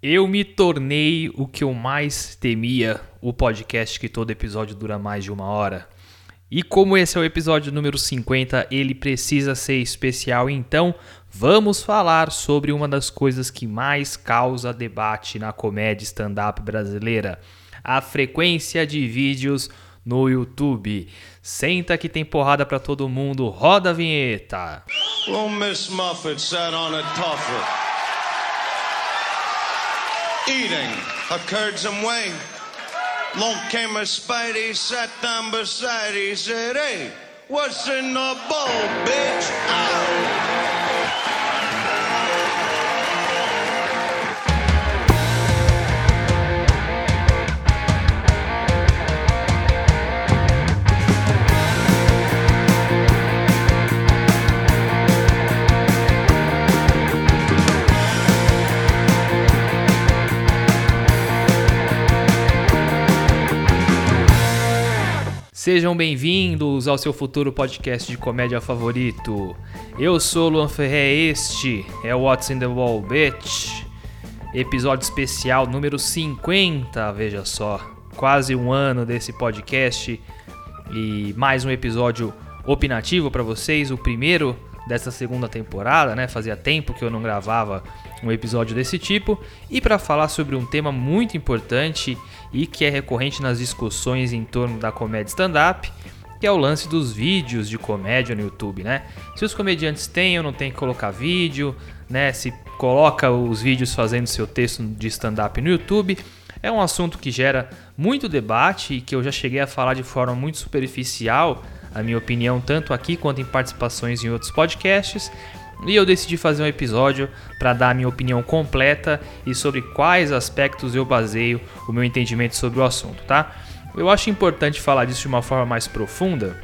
Eu me tornei o que eu mais temia, o podcast que todo episódio dura mais de uma hora. E como esse é o episódio número 50, ele precisa ser especial, então vamos falar sobre uma das coisas que mais causa debate na comédia stand-up brasileira: a frequência de vídeos no YouTube. Senta que tem porrada para todo mundo, roda a vinheta. Well, Miss Muffet sat on a eating curds and whey. Long came a Spidey, sat down beside, he said, Hey, what's in the bowl, bitch? Sejam bem-vindos ao seu futuro podcast de comédia favorito. Eu sou Luan Ferré, este é o What's in the Wall, bitch. Episódio especial número 50, veja só. Quase um ano desse podcast e mais um episódio opinativo para vocês, o primeiro dessa segunda temporada, né? Fazia tempo que eu não gravava um episódio desse tipo e para falar sobre um tema muito importante e que é recorrente nas discussões em torno da comédia stand-up, que é o lance dos vídeos de comédia no YouTube, né? Se os comediantes têm ou não têm que colocar vídeo, né? Se coloca os vídeos fazendo seu texto de stand-up no YouTube, é um assunto que gera muito debate e que eu já cheguei a falar de forma muito superficial, a minha opinião, tanto aqui quanto em participações em outros podcasts. E eu decidi fazer um episódio para dar a minha opinião completa e sobre quais aspectos eu baseio o meu entendimento sobre o assunto, tá? Eu acho importante falar disso de uma forma mais profunda,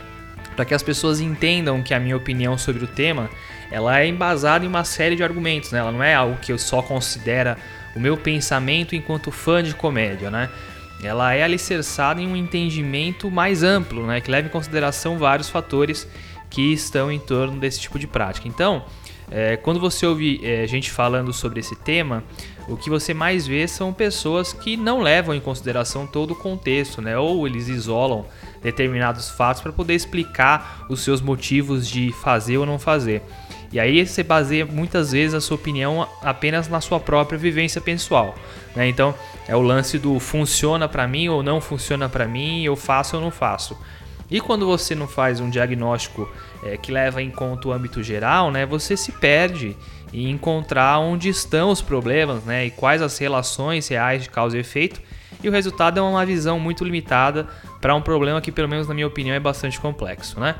para que as pessoas entendam que a minha opinião sobre o tema, ela é embasada em uma série de argumentos, né? Ela não é algo que eu só considera o meu pensamento enquanto fã de comédia, né? Ela é alicerçada em um entendimento mais amplo, né? Que leva em consideração vários fatores que estão em torno desse tipo de prática. Então, é, quando você ouve é, gente falando sobre esse tema, o que você mais vê são pessoas que não levam em consideração todo o contexto, né? Ou eles isolam determinados fatos para poder explicar os seus motivos de fazer ou não fazer. E aí você baseia muitas vezes a sua opinião apenas na sua própria vivência pessoal. Né? Então é o lance do funciona para mim ou não funciona para mim, eu faço ou não faço. E quando você não faz um diagnóstico é, que leva em conta o âmbito geral, né, você se perde em encontrar onde estão os problemas né, e quais as relações reais de causa e efeito. E o resultado é uma visão muito limitada para um problema que, pelo menos na minha opinião, é bastante complexo. Né?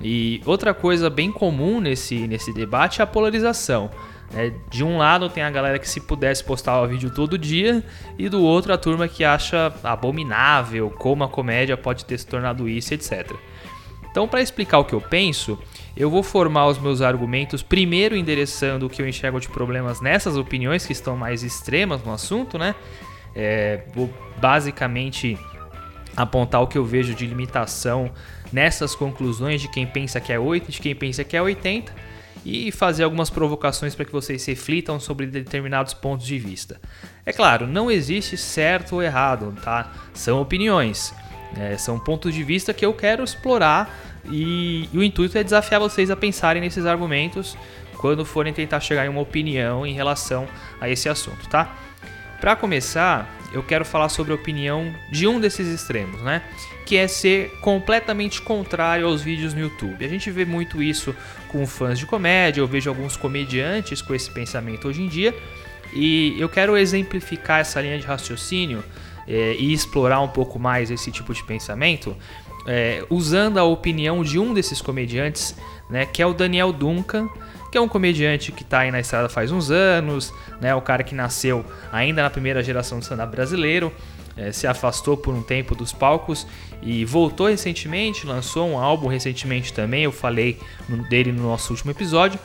E outra coisa bem comum nesse, nesse debate é a polarização. É, de um lado tem a galera que se pudesse postar o vídeo todo dia, e do outro a turma que acha abominável como a comédia pode ter se tornado isso, etc. Então, para explicar o que eu penso, eu vou formar os meus argumentos primeiro endereçando o que eu enxergo de problemas nessas opiniões que estão mais extremas no assunto, né? É, vou basicamente apontar o que eu vejo de limitação nessas conclusões de quem pensa que é 8 e de quem pensa que é 80 e fazer algumas provocações para que vocês reflitam sobre determinados pontos de vista. É claro, não existe certo ou errado, tá? São opiniões, é, são pontos de vista que eu quero explorar e, e o intuito é desafiar vocês a pensarem nesses argumentos quando forem tentar chegar em uma opinião em relação a esse assunto, tá? Para começar, eu quero falar sobre a opinião de um desses extremos, né? Que é ser completamente contrário aos vídeos no YouTube. A gente vê muito isso com fãs de comédia, eu vejo alguns comediantes com esse pensamento hoje em dia, e eu quero exemplificar essa linha de raciocínio é, e explorar um pouco mais esse tipo de pensamento, é, usando a opinião de um desses comediantes, né? Que é o Daniel Duncan que é um comediante que está aí na estrada faz uns anos, né? O cara que nasceu ainda na primeira geração do stand-up brasileiro, é, se afastou por um tempo dos palcos e voltou recentemente, lançou um álbum recentemente também, eu falei dele no nosso último episódio.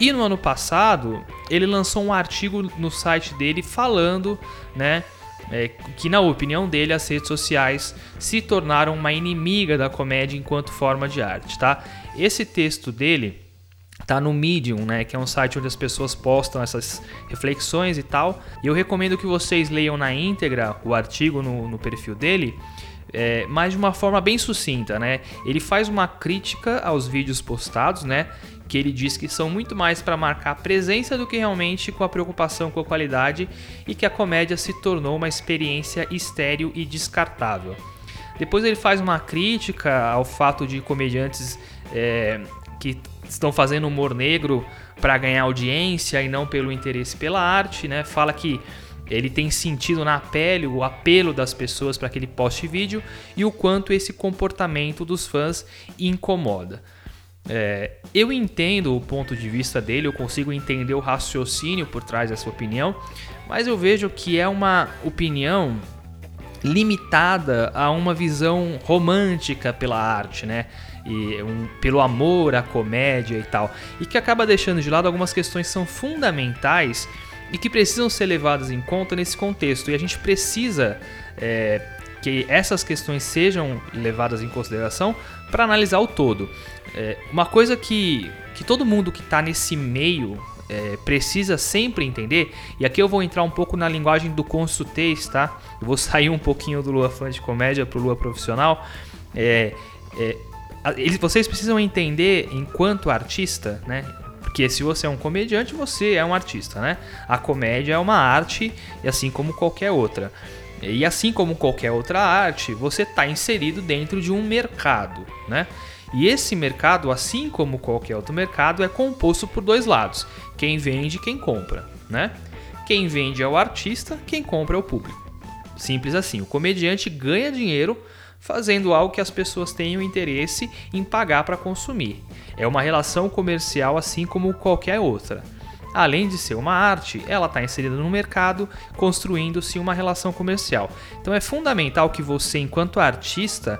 E no ano passado, ele lançou um artigo no site dele falando, né, é, que na opinião dele as redes sociais se tornaram uma inimiga da comédia enquanto forma de arte, tá? Esse texto dele tá no Medium, né, que é um site onde as pessoas postam essas reflexões e tal. E eu recomendo que vocês leiam na íntegra o artigo no, no perfil dele, é, mas de uma forma bem sucinta, né? Ele faz uma crítica aos vídeos postados, né? Que ele diz que são muito mais para marcar presença do que realmente com a preocupação com a qualidade e que a comédia se tornou uma experiência estéril e descartável. Depois ele faz uma crítica ao fato de comediantes é, que estão fazendo humor negro para ganhar audiência e não pelo interesse pela arte, né? Fala que ele tem sentido na pele o apelo das pessoas para aquele post vídeo e o quanto esse comportamento dos fãs incomoda. É, eu entendo o ponto de vista dele, eu consigo entender o raciocínio por trás dessa opinião, mas eu vejo que é uma opinião limitada a uma visão romântica pela arte, né? E um, pelo amor à comédia e tal, e que acaba deixando de lado algumas questões que são fundamentais e que precisam ser levadas em conta nesse contexto. E a gente precisa é, que essas questões sejam levadas em consideração para analisar o todo. É, uma coisa que, que todo mundo que está nesse meio é, precisa sempre entender, e aqui eu vou entrar um pouco na linguagem do consultês, tá? Eu vou sair um pouquinho do Lua Fã de Comédia para o Lua Profissional. É, é, eles, vocês precisam entender, enquanto artista, né? Porque se você é um comediante, você é um artista, né? A comédia é uma arte, e assim como qualquer outra. E assim como qualquer outra arte, você está inserido dentro de um mercado, né? E esse mercado, assim como qualquer outro mercado, é composto por dois lados: quem vende e quem compra, né? Quem vende é o artista, quem compra é o público. Simples assim. O comediante ganha dinheiro fazendo algo que as pessoas tenham interesse em pagar para consumir. É uma relação comercial assim como qualquer outra. Além de ser uma arte, ela está inserida no mercado, construindo-se uma relação comercial. Então é fundamental que você, enquanto artista,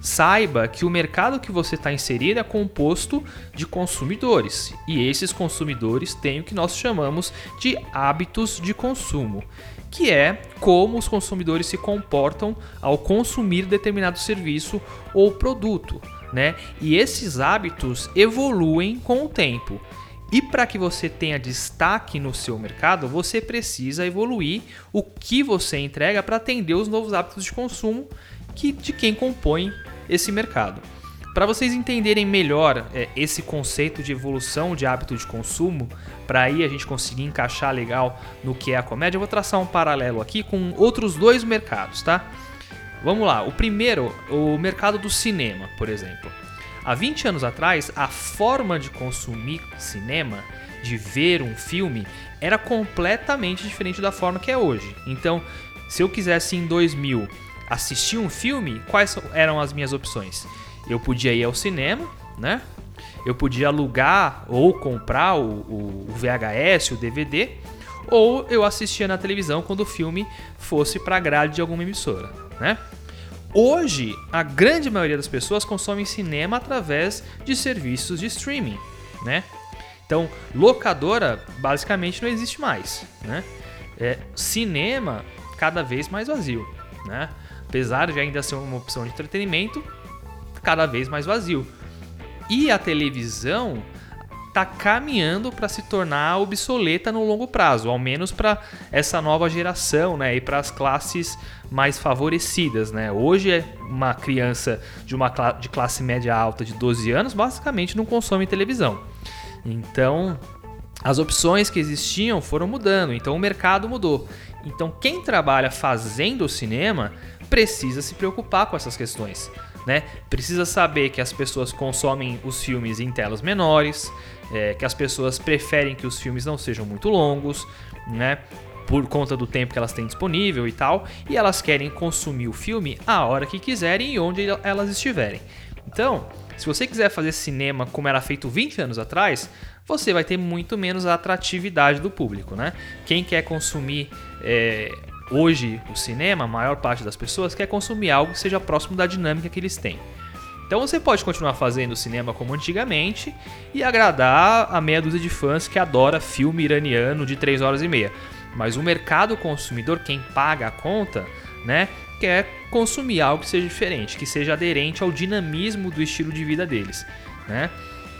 saiba que o mercado que você está inserido é composto de consumidores e esses consumidores têm o que nós chamamos de hábitos de consumo que é como os consumidores se comportam ao consumir determinado serviço ou produto, né? E esses hábitos evoluem com o tempo. E para que você tenha destaque no seu mercado, você precisa evoluir o que você entrega para atender os novos hábitos de consumo que, de quem compõe esse mercado. Para vocês entenderem melhor é, esse conceito de evolução de hábito de consumo, para aí a gente conseguir encaixar legal no que é a comédia, eu vou traçar um paralelo aqui com outros dois mercados, tá? Vamos lá, o primeiro, o mercado do cinema, por exemplo. Há 20 anos atrás, a forma de consumir cinema, de ver um filme, era completamente diferente da forma que é hoje. Então, se eu quisesse em 2000 assistir um filme, quais eram as minhas opções? Eu podia ir ao cinema, né? Eu podia alugar ou comprar o, o, VHS, o DVD, ou eu assistia na televisão quando o filme fosse para grade de alguma emissora, né? Hoje, a grande maioria das pessoas consomem cinema através de serviços de streaming, né? Então, locadora basicamente não existe mais, né? É, cinema cada vez mais vazio, né? Apesar de ainda ser uma opção de entretenimento, cada vez mais vazio. E a televisão está caminhando para se tornar obsoleta no longo prazo, ao menos para essa nova geração, né, e para as classes mais favorecidas, né? Hoje uma criança de uma de classe média alta de 12 anos basicamente não consome televisão. Então, as opções que existiam foram mudando, então o mercado mudou. Então, quem trabalha fazendo cinema precisa se preocupar com essas questões né? Precisa saber que as pessoas consomem os filmes em telas menores, é, que as pessoas preferem que os filmes não sejam muito longos, né? Por conta do tempo que elas têm disponível e tal, e elas querem consumir o filme a hora que quiserem e onde elas estiverem. Então, se você quiser fazer cinema como era feito 20 anos atrás, você vai ter muito menos atratividade do público, né? Quem quer consumir é, Hoje, o cinema, a maior parte das pessoas quer consumir algo que seja próximo da dinâmica que eles têm. Então você pode continuar fazendo cinema como antigamente e agradar a meia dúzia de fãs que adora filme iraniano de 3 horas e meia. Mas o mercado consumidor, quem paga a conta, né, quer consumir algo que seja diferente, que seja aderente ao dinamismo do estilo de vida deles, né?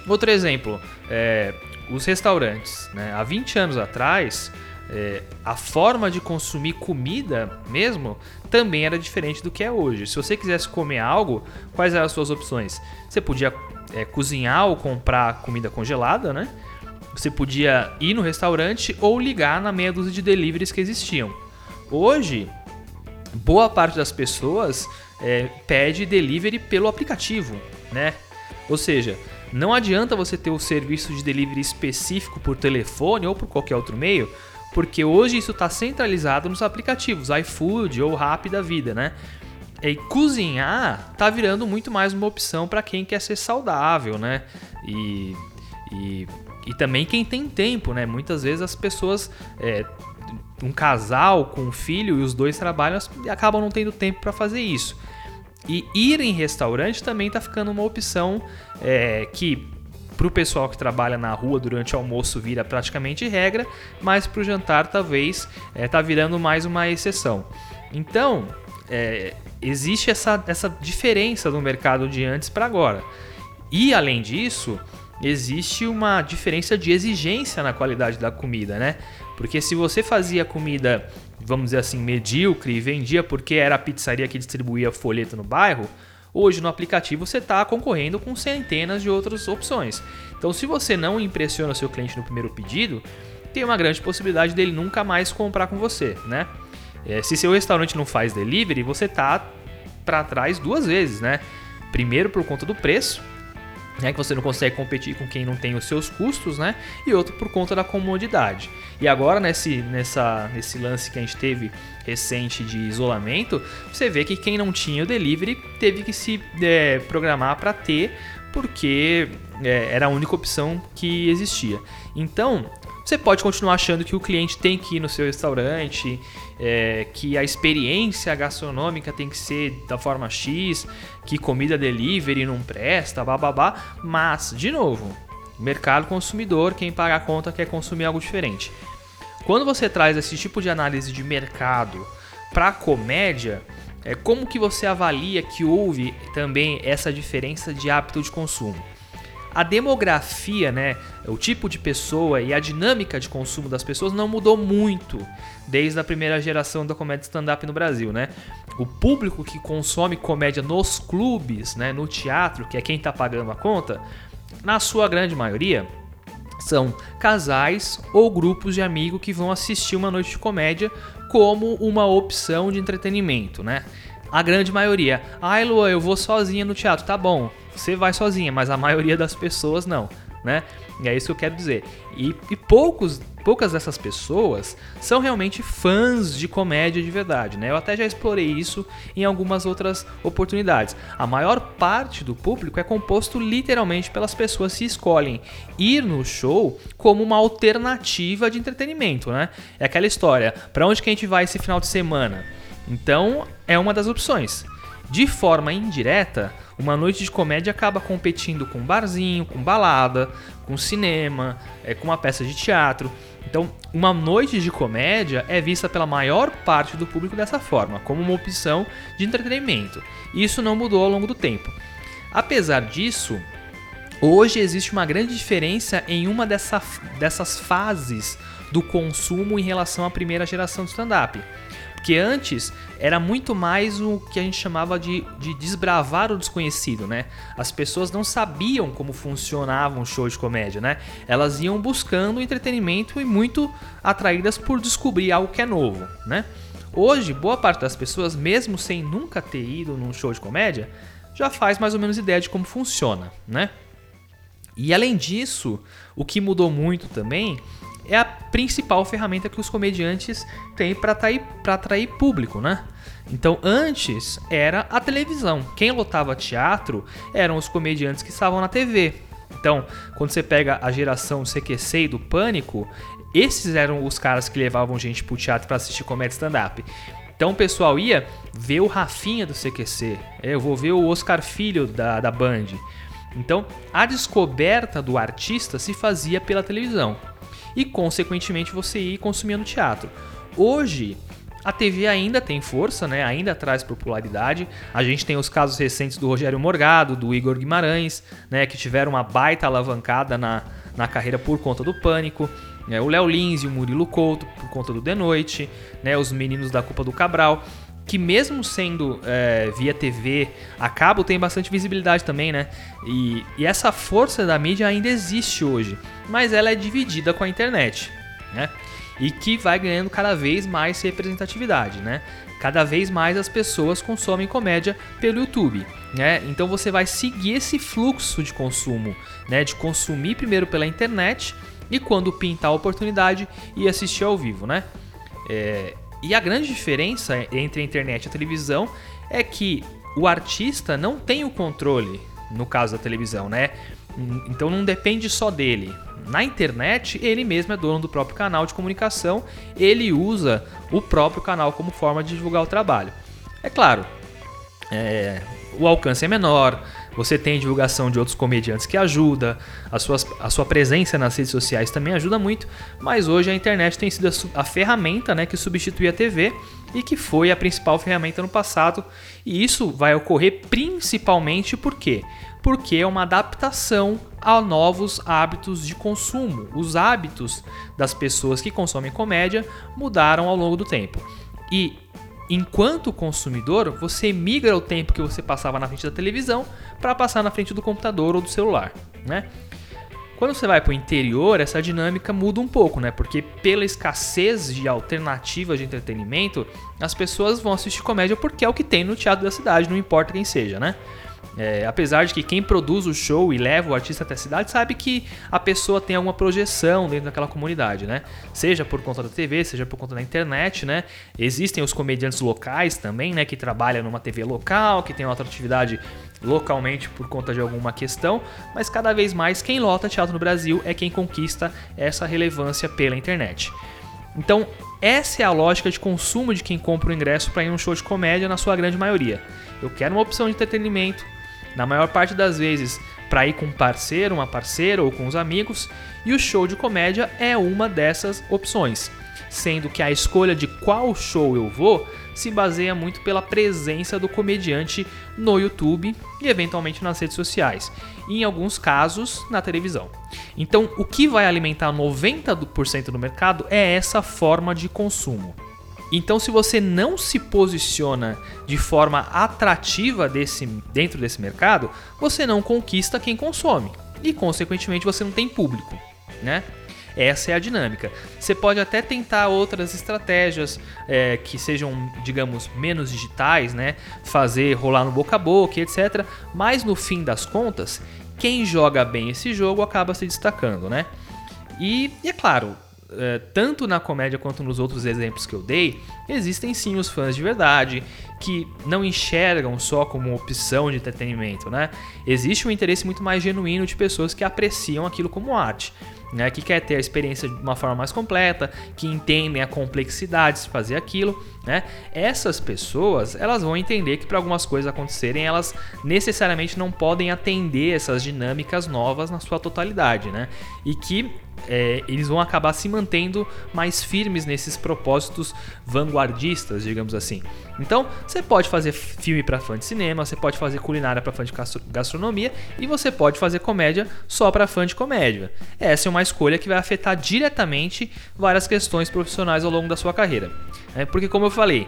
Outro exemplo, é, os restaurantes. Né? Há 20 anos atrás, é, a forma de consumir comida mesmo também era diferente do que é hoje. Se você quisesse comer algo, quais eram as suas opções? Você podia é, cozinhar ou comprar comida congelada, né? Você podia ir no restaurante ou ligar na meia dúzia de deliveries que existiam. Hoje, boa parte das pessoas é, pede delivery pelo aplicativo, né? Ou seja, não adianta você ter o serviço de delivery específico por telefone ou por qualquer outro meio, porque hoje isso está centralizado nos aplicativos, iFood ou Rappi da vida, né? E cozinhar tá virando muito mais uma opção para quem quer ser saudável, né? E, e, e, também quem tem tempo, né? Muitas vezes as pessoas, é, um casal com um filho e os dois trabalham, acabam não tendo tempo para fazer isso. E ir em restaurante também está ficando uma opção é, que para o pessoal que trabalha na rua durante o almoço vira praticamente regra, mas para o jantar talvez está tá virando mais uma exceção. Então é, existe essa, essa diferença no mercado de antes para agora. E além disso, existe uma diferença de exigência na qualidade da comida, né? Porque se você fazia comida, vamos dizer assim, medíocre e vendia porque era a pizzaria que distribuía folheto no bairro, Hoje no aplicativo você está concorrendo com centenas de outras opções. Então, se você não impressiona o seu cliente no primeiro pedido, tem uma grande possibilidade dele nunca mais comprar com você, né? É, se seu restaurante não faz delivery, você tá para trás duas vezes, né? Primeiro por conta do preço né, que você não consegue competir com quem não tem os seus custos, né? E outro por conta da comodidade. E agora nesse, nessa, nesse lance que a gente teve recente de isolamento, você vê que quem não tinha o delivery teve que se é, programar para ter, porque é, era a única opção que existia. Então você pode continuar achando que o cliente tem que ir no seu restaurante, é, que a experiência gastronômica tem que ser da forma X, que comida delivery não presta, bababá, mas, de novo, mercado consumidor, quem paga a conta quer consumir algo diferente. Quando você traz esse tipo de análise de mercado para comédia, é como que você avalia que houve também essa diferença de hábito de consumo? a demografia, né, o tipo de pessoa e a dinâmica de consumo das pessoas não mudou muito desde a primeira geração da comédia stand-up no Brasil, né? O público que consome comédia nos clubes, né, no teatro, que é quem está pagando a conta, na sua grande maioria são casais ou grupos de amigos que vão assistir uma noite de comédia como uma opção de entretenimento, né? A grande maioria. Ai, Lua, eu vou sozinha no teatro. Tá bom, você vai sozinha, mas a maioria das pessoas não, né? E é isso que eu quero dizer. E, e poucos, poucas dessas pessoas são realmente fãs de comédia de verdade, né? Eu até já explorei isso em algumas outras oportunidades. A maior parte do público é composto literalmente pelas pessoas que escolhem ir no show como uma alternativa de entretenimento, né? É aquela história, para onde que a gente vai esse final de semana? Então, é uma das opções. De forma indireta, uma noite de comédia acaba competindo com barzinho, com balada, com cinema, é, com uma peça de teatro. Então, uma noite de comédia é vista pela maior parte do público dessa forma, como uma opção de entretenimento. Isso não mudou ao longo do tempo. Apesar disso, hoje existe uma grande diferença em uma dessa, dessas fases do consumo em relação à primeira geração do stand-up. Porque antes era muito mais o que a gente chamava de, de desbravar o desconhecido, né? As pessoas não sabiam como funcionava um show de comédia, né? Elas iam buscando entretenimento e muito atraídas por descobrir algo que é novo, né? Hoje, boa parte das pessoas, mesmo sem nunca ter ido num show de comédia, já faz mais ou menos ideia de como funciona, né? E além disso, o que mudou muito também é a principal ferramenta que os comediantes têm para atrair, atrair público, né? Então, antes era a televisão. Quem lotava teatro eram os comediantes que estavam na TV. Então, quando você pega a geração CQC e do Pânico, esses eram os caras que levavam gente pro teatro para assistir comédia stand-up. Então o pessoal ia ver o Rafinha do CQC, eu vou ver o Oscar Filho da, da Band. Então a descoberta do artista se fazia pela televisão e, consequentemente, você ir consumindo teatro. Hoje, A TV ainda tem força, né? ainda traz popularidade. A gente tem os casos recentes do Rogério Morgado, do Igor Guimarães, né? que tiveram uma baita alavancada na, na carreira por conta do pânico. É, o Léo Lins e o Murilo Couto por conta do The Noite, né? os meninos da Culpa do Cabral que mesmo sendo é, via TV, a cabo tem bastante visibilidade também, né? E, e, essa força da mídia ainda existe hoje, mas ela é dividida com a internet, né? E que vai ganhando cada vez mais representatividade, né? Cada vez mais as pessoas consomem comédia pelo YouTube, né? Então você vai seguir esse fluxo de consumo, né? De consumir primeiro pela internet e quando pintar a oportunidade e assistir ao vivo, né? É, e a grande diferença entre a internet e a televisão é que o artista não tem o controle no caso da televisão, né? Então não depende só dele. Na internet, ele mesmo é dono do próprio canal de comunicação, ele usa o próprio canal como forma de divulgar o trabalho. É claro, é, o alcance é menor, você tem divulgação de outros comediantes que ajuda, a sua, a sua presença nas redes sociais também ajuda muito, mas hoje a internet tem sido a, a ferramenta né, que substitui a TV e que foi a principal ferramenta no passado. E isso vai ocorrer principalmente por quê? Porque é uma adaptação a novos hábitos de consumo. Os hábitos das pessoas que consomem comédia mudaram ao longo do tempo. E enquanto consumidor, você migra o tempo que você passava na frente da televisão para passar na frente do computador ou do celular, né? Quando você vai para o interior, essa dinâmica muda um pouco, né? Porque pela escassez de alternativas de entretenimento, as pessoas vão assistir comédia porque é o que tem no teatro da cidade, não importa quem seja, né? É, apesar de que quem produz o show e leva o artista até a cidade sabe que a pessoa tem alguma projeção dentro daquela comunidade, né? Seja por conta da TV, seja por conta da internet, né? Existem os comediantes locais também, né? Que trabalham numa TV local, que tem outra atividade localmente por conta de alguma questão, mas cada vez mais quem lota teatro no Brasil é quem conquista essa relevância pela internet. Então, essa é a lógica de consumo de quem compra o ingresso para ir num show de comédia na sua grande maioria. Eu quero uma opção de entretenimento, na maior parte das vezes para ir com um parceiro, uma parceira ou com os amigos, e o show de comédia é uma dessas opções, sendo que a escolha de qual show eu vou se baseia muito pela presença do comediante no YouTube e eventualmente nas redes sociais, e em alguns casos na televisão. Então, o que vai alimentar 90% do mercado é essa forma de consumo. Então, se você não se posiciona de forma atrativa desse, dentro desse mercado, você não conquista quem consome e, consequentemente, você não tem público, né? Essa é a dinâmica. Você pode até tentar outras estratégias é, que sejam, digamos, menos digitais, né? Fazer rolar no boca a boca, etc. Mas no fim das contas, quem joga bem esse jogo acaba se destacando, né? E, e é claro, é, tanto na comédia quanto nos outros exemplos que eu dei, existem sim os fãs de verdade que não enxergam só como opção de entretenimento, né? Existe um interesse muito mais genuíno de pessoas que apreciam aquilo como arte. Né, que quer ter a experiência de uma forma mais completa, que entendem a complexidade de fazer aquilo, né? Essas pessoas, elas vão entender que para algumas coisas acontecerem, elas necessariamente não podem atender essas dinâmicas novas na sua totalidade, né? E que é, eles vão acabar se mantendo mais firmes nesses propósitos vanguardistas, digamos assim. Então, você pode fazer filme para fã de cinema, você pode fazer culinária para fã de gastronomia e você pode fazer comédia só para fã de comédia. Essa é uma escolha que vai afetar diretamente várias questões profissionais ao longo da sua carreira. É, porque, como eu falei,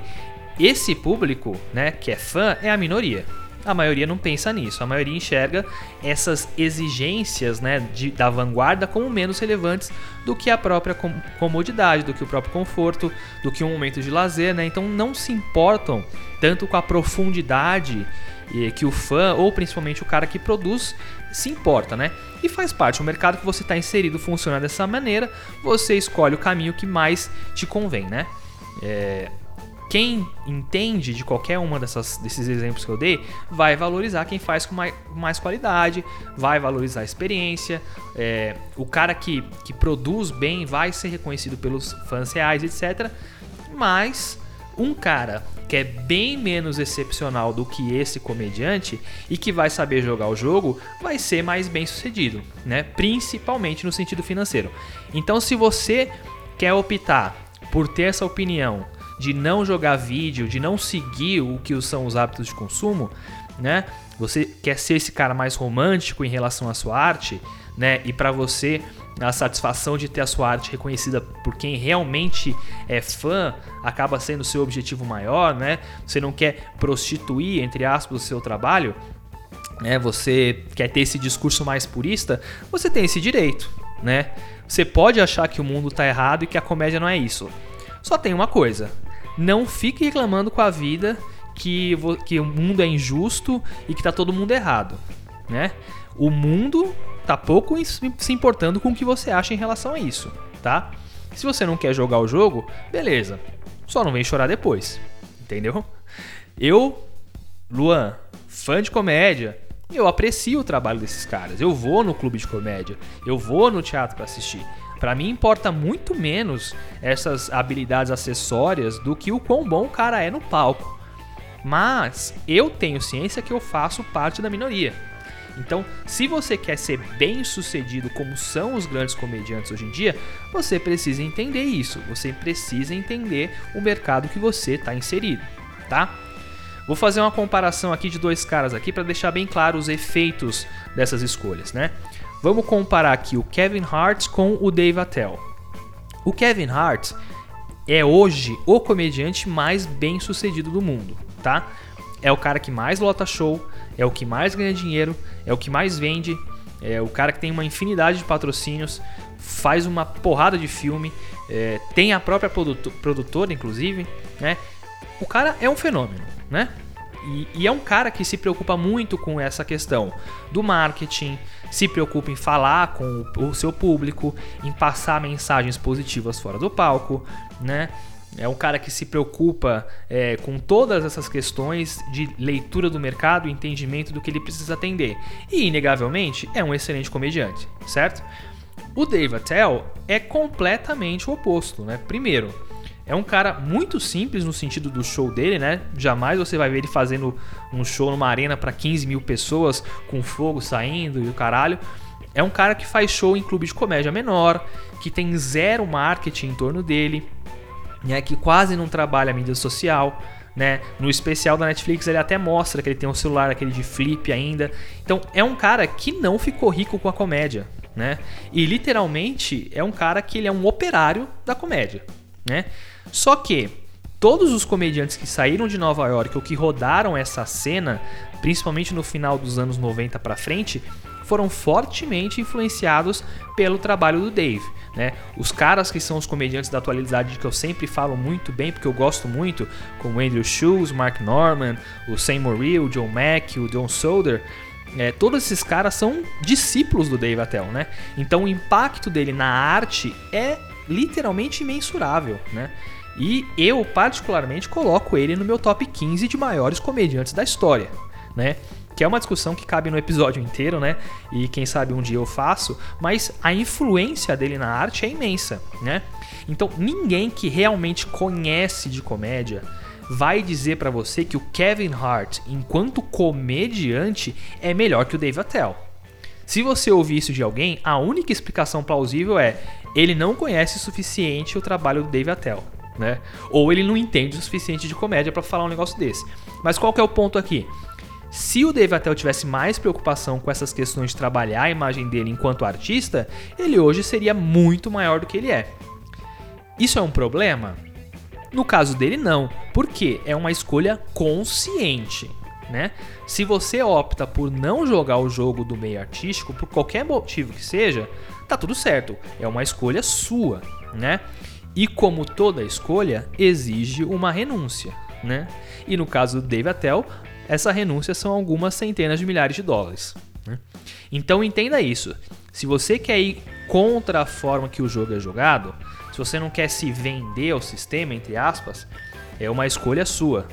esse público, né, que é fã, é a minoria. A maioria não pensa nisso, a maioria enxerga essas exigências né, de, da vanguarda como menos relevantes do que a própria com, comodidade, do que o próprio conforto, do que um momento de lazer, né? Então não se importam tanto com a profundidade que o fã, ou principalmente o cara que produz, se importa, né? E faz parte, o mercado que você está inserido funciona dessa maneira, você escolhe o caminho que mais te convém, né? É, quem entende de qualquer uma dessas, desses exemplos que eu dei, vai valorizar quem faz com mais, mais qualidade, vai valorizar a experiência. É, o cara que, que produz bem vai ser reconhecido pelos fãs reais, etc. Mas um cara que é bem menos excepcional do que esse comediante e que vai saber jogar o jogo, vai ser mais bem sucedido, né? Principalmente no sentido financeiro. Então, se você quer optar por ter essa opinião de não jogar vídeo, de não seguir o que são os hábitos de consumo, né? Você quer ser esse cara mais romântico em relação à sua arte, né? E para você a satisfação de ter a sua arte reconhecida por quem realmente é fã acaba sendo o seu objetivo maior, né? Você não quer prostituir, entre aspas, o seu trabalho, né? Você quer ter esse discurso mais purista, você tem esse direito, né? Você pode achar que o mundo está errado e que a comédia não é isso. Só tem uma coisa: não fique reclamando com a vida que, que o mundo é injusto e que tá todo mundo errado, né? O mundo tá pouco se importando com o que você acha em relação a isso, tá? Se você não quer jogar o jogo, beleza. Só não vem chorar depois, entendeu? Eu, Luan, fã de comédia, eu aprecio o trabalho desses caras. Eu vou no clube de comédia, eu vou no teatro para assistir. Para mim importa muito menos essas habilidades acessórias do que o quão bom o cara é no palco. Mas eu tenho ciência que eu faço parte da minoria. Então, se você quer ser bem sucedido como são os grandes comediantes hoje em dia, você precisa entender isso. Você precisa entender o mercado que você está inserido, tá? Vou fazer uma comparação aqui de dois caras aqui para deixar bem claro os efeitos dessas escolhas, né? Vamos comparar aqui o Kevin Hart com o Dave Attell. O Kevin Hart é hoje o comediante mais bem sucedido do mundo, tá? É o cara que mais lota show, é o que mais ganha dinheiro, é o que mais vende, é o cara que tem uma infinidade de patrocínios, faz uma porrada de filme, é, tem a própria produtora, inclusive, né? O cara é um fenômeno, né? E, e, é um cara que se preocupa muito com essa questão do marketing, se preocupa em falar com o, seu público, em passar mensagens positivas fora do palco, né? É um cara que se preocupa é, com todas essas questões de leitura do mercado entendimento do que ele precisa atender. E, inegavelmente, é um excelente comediante, certo? O Dave Attell é completamente o oposto, né? Primeiro, é um cara muito simples no sentido do show dele, né? Jamais você vai ver ele fazendo um show numa arena para 15 mil pessoas com fogo saindo e o caralho. É um cara que faz show em clube de comédia menor, que tem zero marketing em torno dele né, que quase não trabalha a mídia social. Né? No especial da Netflix ele até mostra que ele tem um celular aquele de flip ainda. Então é um cara que não ficou rico com a comédia, né? E literalmente é um cara que ele é um operário da comédia, né? Só que todos os comediantes que saíram de Nova York ou que rodaram essa cena, principalmente no final dos anos 90 para frente, foram fortemente influenciados pelo trabalho do Dave. Né? Os caras que são os comediantes da atualidade que eu sempre falo muito bem, porque eu gosto muito, como Andrew Schultz, Mark Norman, o Sam Morril, o John Mack, o John Solder, é, todos esses caras são discípulos do Dave Attell, né? Então o impacto dele na arte é literalmente imensurável, né? E eu particularmente coloco ele no meu top 15 de maiores comediantes da história, né? que é uma discussão que cabe no episódio inteiro, né? E quem sabe um dia eu faço, mas a influência dele na arte é imensa, né? Então, ninguém que realmente conhece de comédia vai dizer para você que o Kevin Hart, enquanto comediante, é melhor que o Dave Attell. Se você ouvir isso de alguém, a única explicação plausível é ele não conhece o suficiente o trabalho do Dave Attell. Né? Ou ele não entende o suficiente de comédia para falar um negócio desse. Mas qual que é o ponto aqui? Se o Dave Attell tivesse mais preocupação com essas questões de trabalhar a imagem dele enquanto artista, ele hoje seria muito maior do que ele é. Isso é um problema? No caso dele, não, porque é uma escolha consciente. Né? Se você opta por não jogar o jogo do meio artístico, por qualquer motivo que seja, tá tudo certo. É uma escolha sua, né? E como toda escolha, exige uma renúncia, né? E no caso do Dave Attell, essa renúncia são algumas centenas de milhares de dólares. Né? Então entenda isso. Se você quer ir contra a forma que o jogo é jogado, se você não quer se vender ao sistema, entre aspas, é uma escolha sua.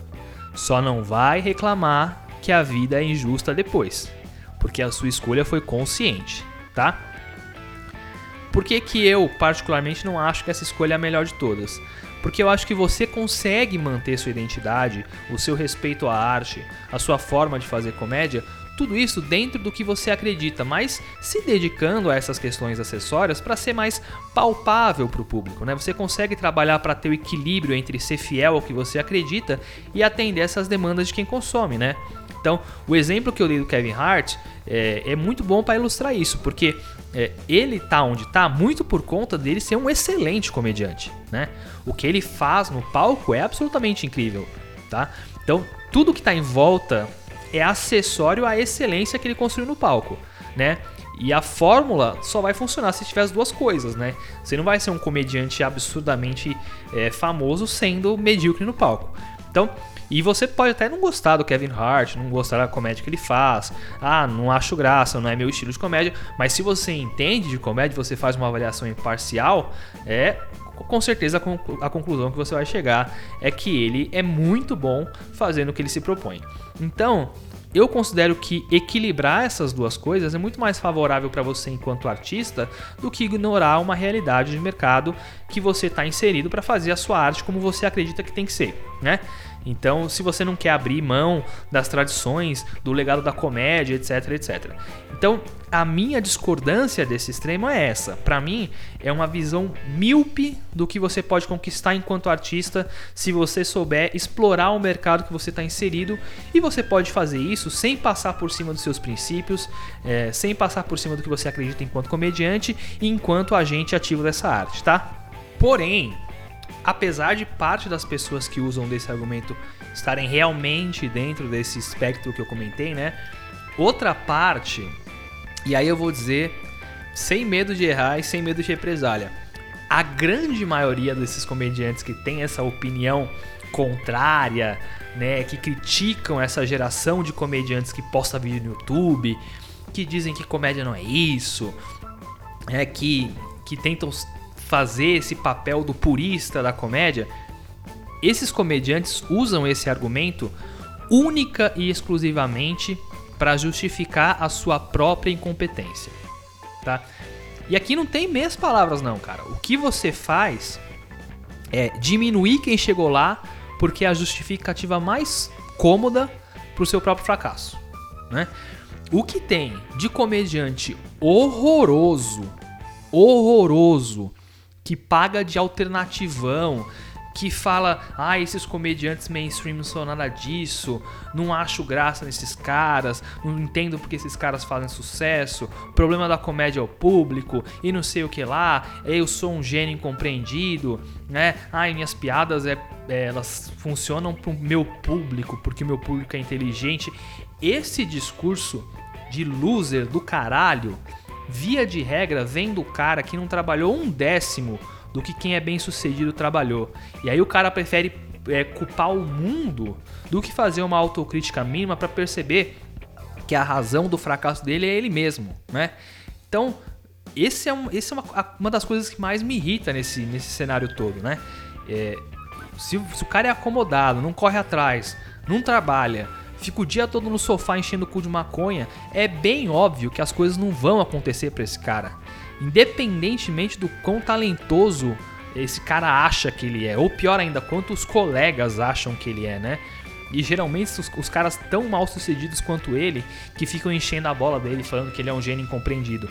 Só não vai reclamar que a vida é injusta depois, porque a sua escolha foi consciente, tá? Por que, que eu, particularmente, não acho que essa escolha é a melhor de todas? Porque eu acho que você consegue manter sua identidade, o seu respeito à arte, a sua forma de fazer comédia Tudo isso dentro do que você acredita, mas se dedicando a essas questões acessórias para ser mais palpável para o público. Né? Você consegue trabalhar para ter o equilíbrio entre ser fiel ao que você acredita e atender essas demandas de quem consome. Né? Então, o exemplo que eu dei do Kevin Hart é, é muito bom para ilustrar isso, porque é, ele tá onde tá muito por conta dele ser um excelente comediante, né? O que ele faz no palco é absolutamente incrível, tá? Então, tudo que tá em volta é acessório à excelência que ele construiu no palco, né? E a fórmula só vai funcionar se tiver as duas coisas, né? Você não vai ser um comediante absurdamente é, famoso sendo medíocre no palco. Então, e você pode até não gostar do Kevin Hart, não gostar da comédia que ele faz. Ah, não acho graça, não é meu estilo de comédia. Mas se você entende de comédia, você faz uma avaliação imparcial, é com certeza a conclusão que você vai chegar é que ele é muito bom fazendo o que ele se propõe. Então, eu considero que equilibrar essas duas coisas é muito mais favorável para você enquanto artista do que ignorar uma realidade de mercado que você está inserido para fazer a sua arte como você acredita que tem que ser, né? Então, se você não quer abrir mão das tradições, do legado da comédia, etc, etc. Então, a minha discordância desse extremo é essa. Para mim, é uma visão míope do que você pode conquistar enquanto artista se você souber explorar o mercado que você está inserido. E você pode fazer isso sem passar por cima dos seus princípios, é, sem passar por cima do que você acredita enquanto comediante e enquanto agente ativo dessa arte, tá? Porém, apesar de parte das pessoas que usam desse argumento estarem realmente dentro desse espectro que eu comentei, né? Outra parte, e aí eu vou dizer sem medo de errar e sem medo de represália, a grande maioria desses comediantes que tem essa opinião contrária, né, que criticam essa geração de comediantes que posta vídeo no YouTube, que dizem que comédia não é isso, é que que tentam fazer esse papel do purista da comédia, esses comediantes usam esse argumento única e exclusivamente para justificar a sua própria incompetência, tá? E aqui não tem meias palavras não, cara. O que você faz é diminuir quem chegou lá porque é a justificativa mais cômoda para o seu próprio fracasso, né? O que tem de comediante horroroso, horroroso, que paga de alternativão, que fala, ah, esses comediantes mainstream não são nada disso, não acho graça nesses caras, não entendo porque esses caras fazem sucesso, o problema da comédia é o público e não sei o que lá, eu sou um gênio incompreendido, né? Ai, minhas piadas é, é elas funcionam pro meu público, porque meu público é inteligente. Esse discurso de loser do caralho via de regra, vem do cara que não trabalhou um décimo do que quem é bem sucedido trabalhou. E aí o cara prefere é, culpar o mundo do que fazer uma autocrítica mínima para perceber que a razão do fracasso dele é ele mesmo, né? Então, esse é, um, esse é uma, uma das coisas que mais me irrita nesse, nesse cenário todo, né? É, se, se o cara é acomodado, não corre atrás, não trabalha, fica o dia todo no sofá enchendo o cu de maconha, é bem óbvio que as coisas não vão acontecer para esse cara. Independentemente do quão talentoso esse cara acha que ele é, ou pior ainda, quantos colegas acham que ele é, né? E geralmente os, os caras tão mal sucedidos quanto ele que ficam enchendo a bola dele falando que ele é um gênio incompreendido.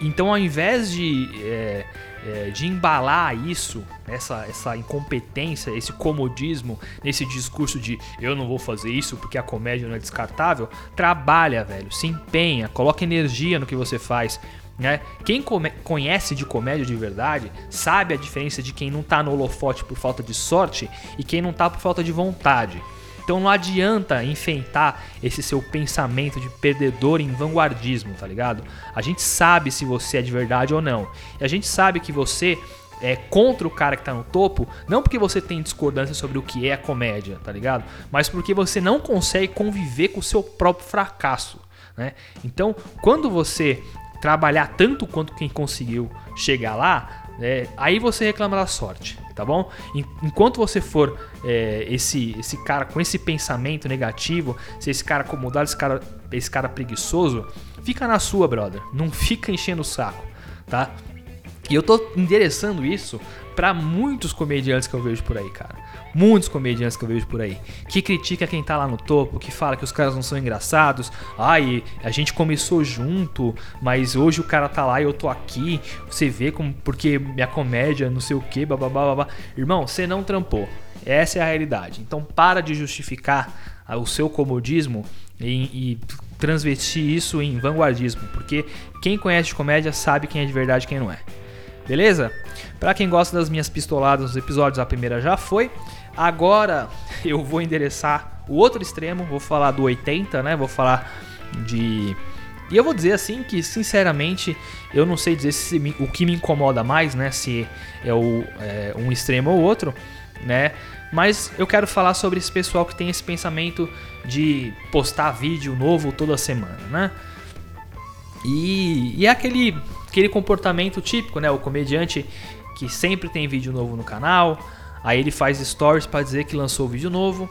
Então, ao invés de, é, é, de embalar isso, essa, essa incompetência, esse comodismo, nesse discurso de eu não vou fazer isso porque a comédia não é descartável, trabalha, velho, se empenha, coloca energia no que você faz. Né? Quem conhece de comédia de verdade sabe a diferença de quem não tá no holofote por falta de sorte e quem não tá por falta de vontade. Então não adianta enfeitar esse seu pensamento de perdedor em vanguardismo, tá ligado? A gente sabe se você é de verdade ou não. E a gente sabe que você é contra o cara que tá no topo, não porque você tem discordância sobre o que é a comédia, tá ligado? Mas porque você não consegue conviver com o seu próprio fracasso, né? Então, quando você trabalhar tanto quanto quem conseguiu chegar lá, é, aí você reclama da sorte, tá bom? Enquanto você for é, esse, esse cara com esse pensamento negativo, se esse cara acomodado, esse cara, esse cara preguiçoso, fica na sua, brother. Não fica enchendo o saco, tá? E eu tô endereçando isso para muitos comediantes que eu vejo por aí, cara. Muitos comediantes que eu vejo por aí. Que critica quem tá lá no topo, que fala que os caras não são engraçados. Ai, a gente começou junto, mas hoje o cara tá lá e eu tô aqui. Você vê como porque minha comédia, não sei o que, babá, babá. Irmão, você não trampou. Essa é a realidade. Então para de justificar o seu comodismo e, e transvestir isso em vanguardismo, porque quem conhece de comédia sabe quem é de verdade e quem não é. Beleza? Para quem gosta das minhas pistoladas nos episódios, a primeira já foi. Agora eu vou endereçar o outro extremo, vou falar do 80, né? Vou falar de e eu vou dizer assim que, sinceramente, eu não sei dizer se me, o que me incomoda mais, né? Se é, o, é um extremo ou outro, né? Mas eu quero falar sobre esse pessoal que tem esse pensamento de postar vídeo novo toda semana, né? E, e é aquele, aquele comportamento típico, né? O comediante que sempre tem vídeo novo no canal, aí ele faz stories para dizer que lançou vídeo novo,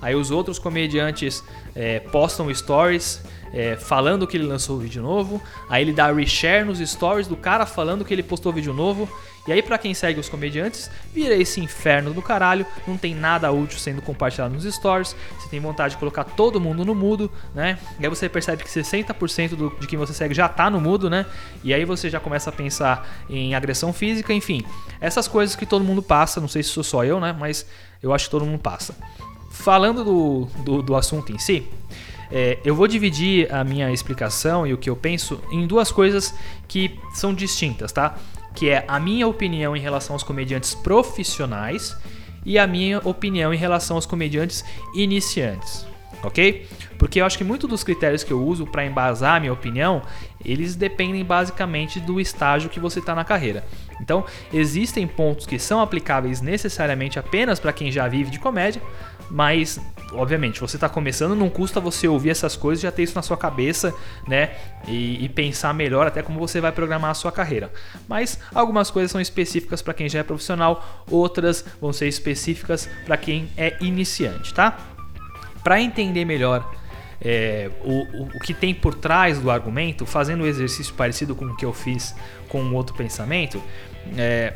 aí os outros comediantes é, postam stories é, falando que ele lançou vídeo novo, aí ele dá reshare nos stories do cara falando que ele postou vídeo novo, e aí, para quem segue os comediantes, vira esse inferno do caralho, não tem nada útil sendo compartilhado nos stories, você tem vontade de colocar todo mundo no mudo, né? E aí você percebe que 60% do, de quem você segue já tá no mudo, né? E aí você já começa a pensar em agressão física, enfim. Essas coisas que todo mundo passa, não sei se sou só eu, né? Mas eu acho que todo mundo passa. Falando do, do, do assunto em si, é, eu vou dividir a minha explicação e o que eu penso em duas coisas que são distintas, tá? que é a minha opinião em relação aos comediantes profissionais e a minha opinião em relação aos comediantes iniciantes, ok? Porque eu acho que muito dos critérios que eu uso para embasar a minha opinião, eles dependem basicamente do estágio que você está na carreira. Então, existem pontos que são aplicáveis necessariamente apenas para quem já vive de comédia, mas obviamente, você está começando, não custa você ouvir essas coisas já ter isso na sua cabeça, né? E, e, pensar melhor até como você vai programar a sua carreira. Mas algumas coisas são específicas para quem já é profissional, outras vão ser específicas para quem é iniciante, tá? Para entender melhor é, o, o, o, que tem por trás do argumento, fazendo um exercício parecido com o que eu fiz com um outro pensamento, é,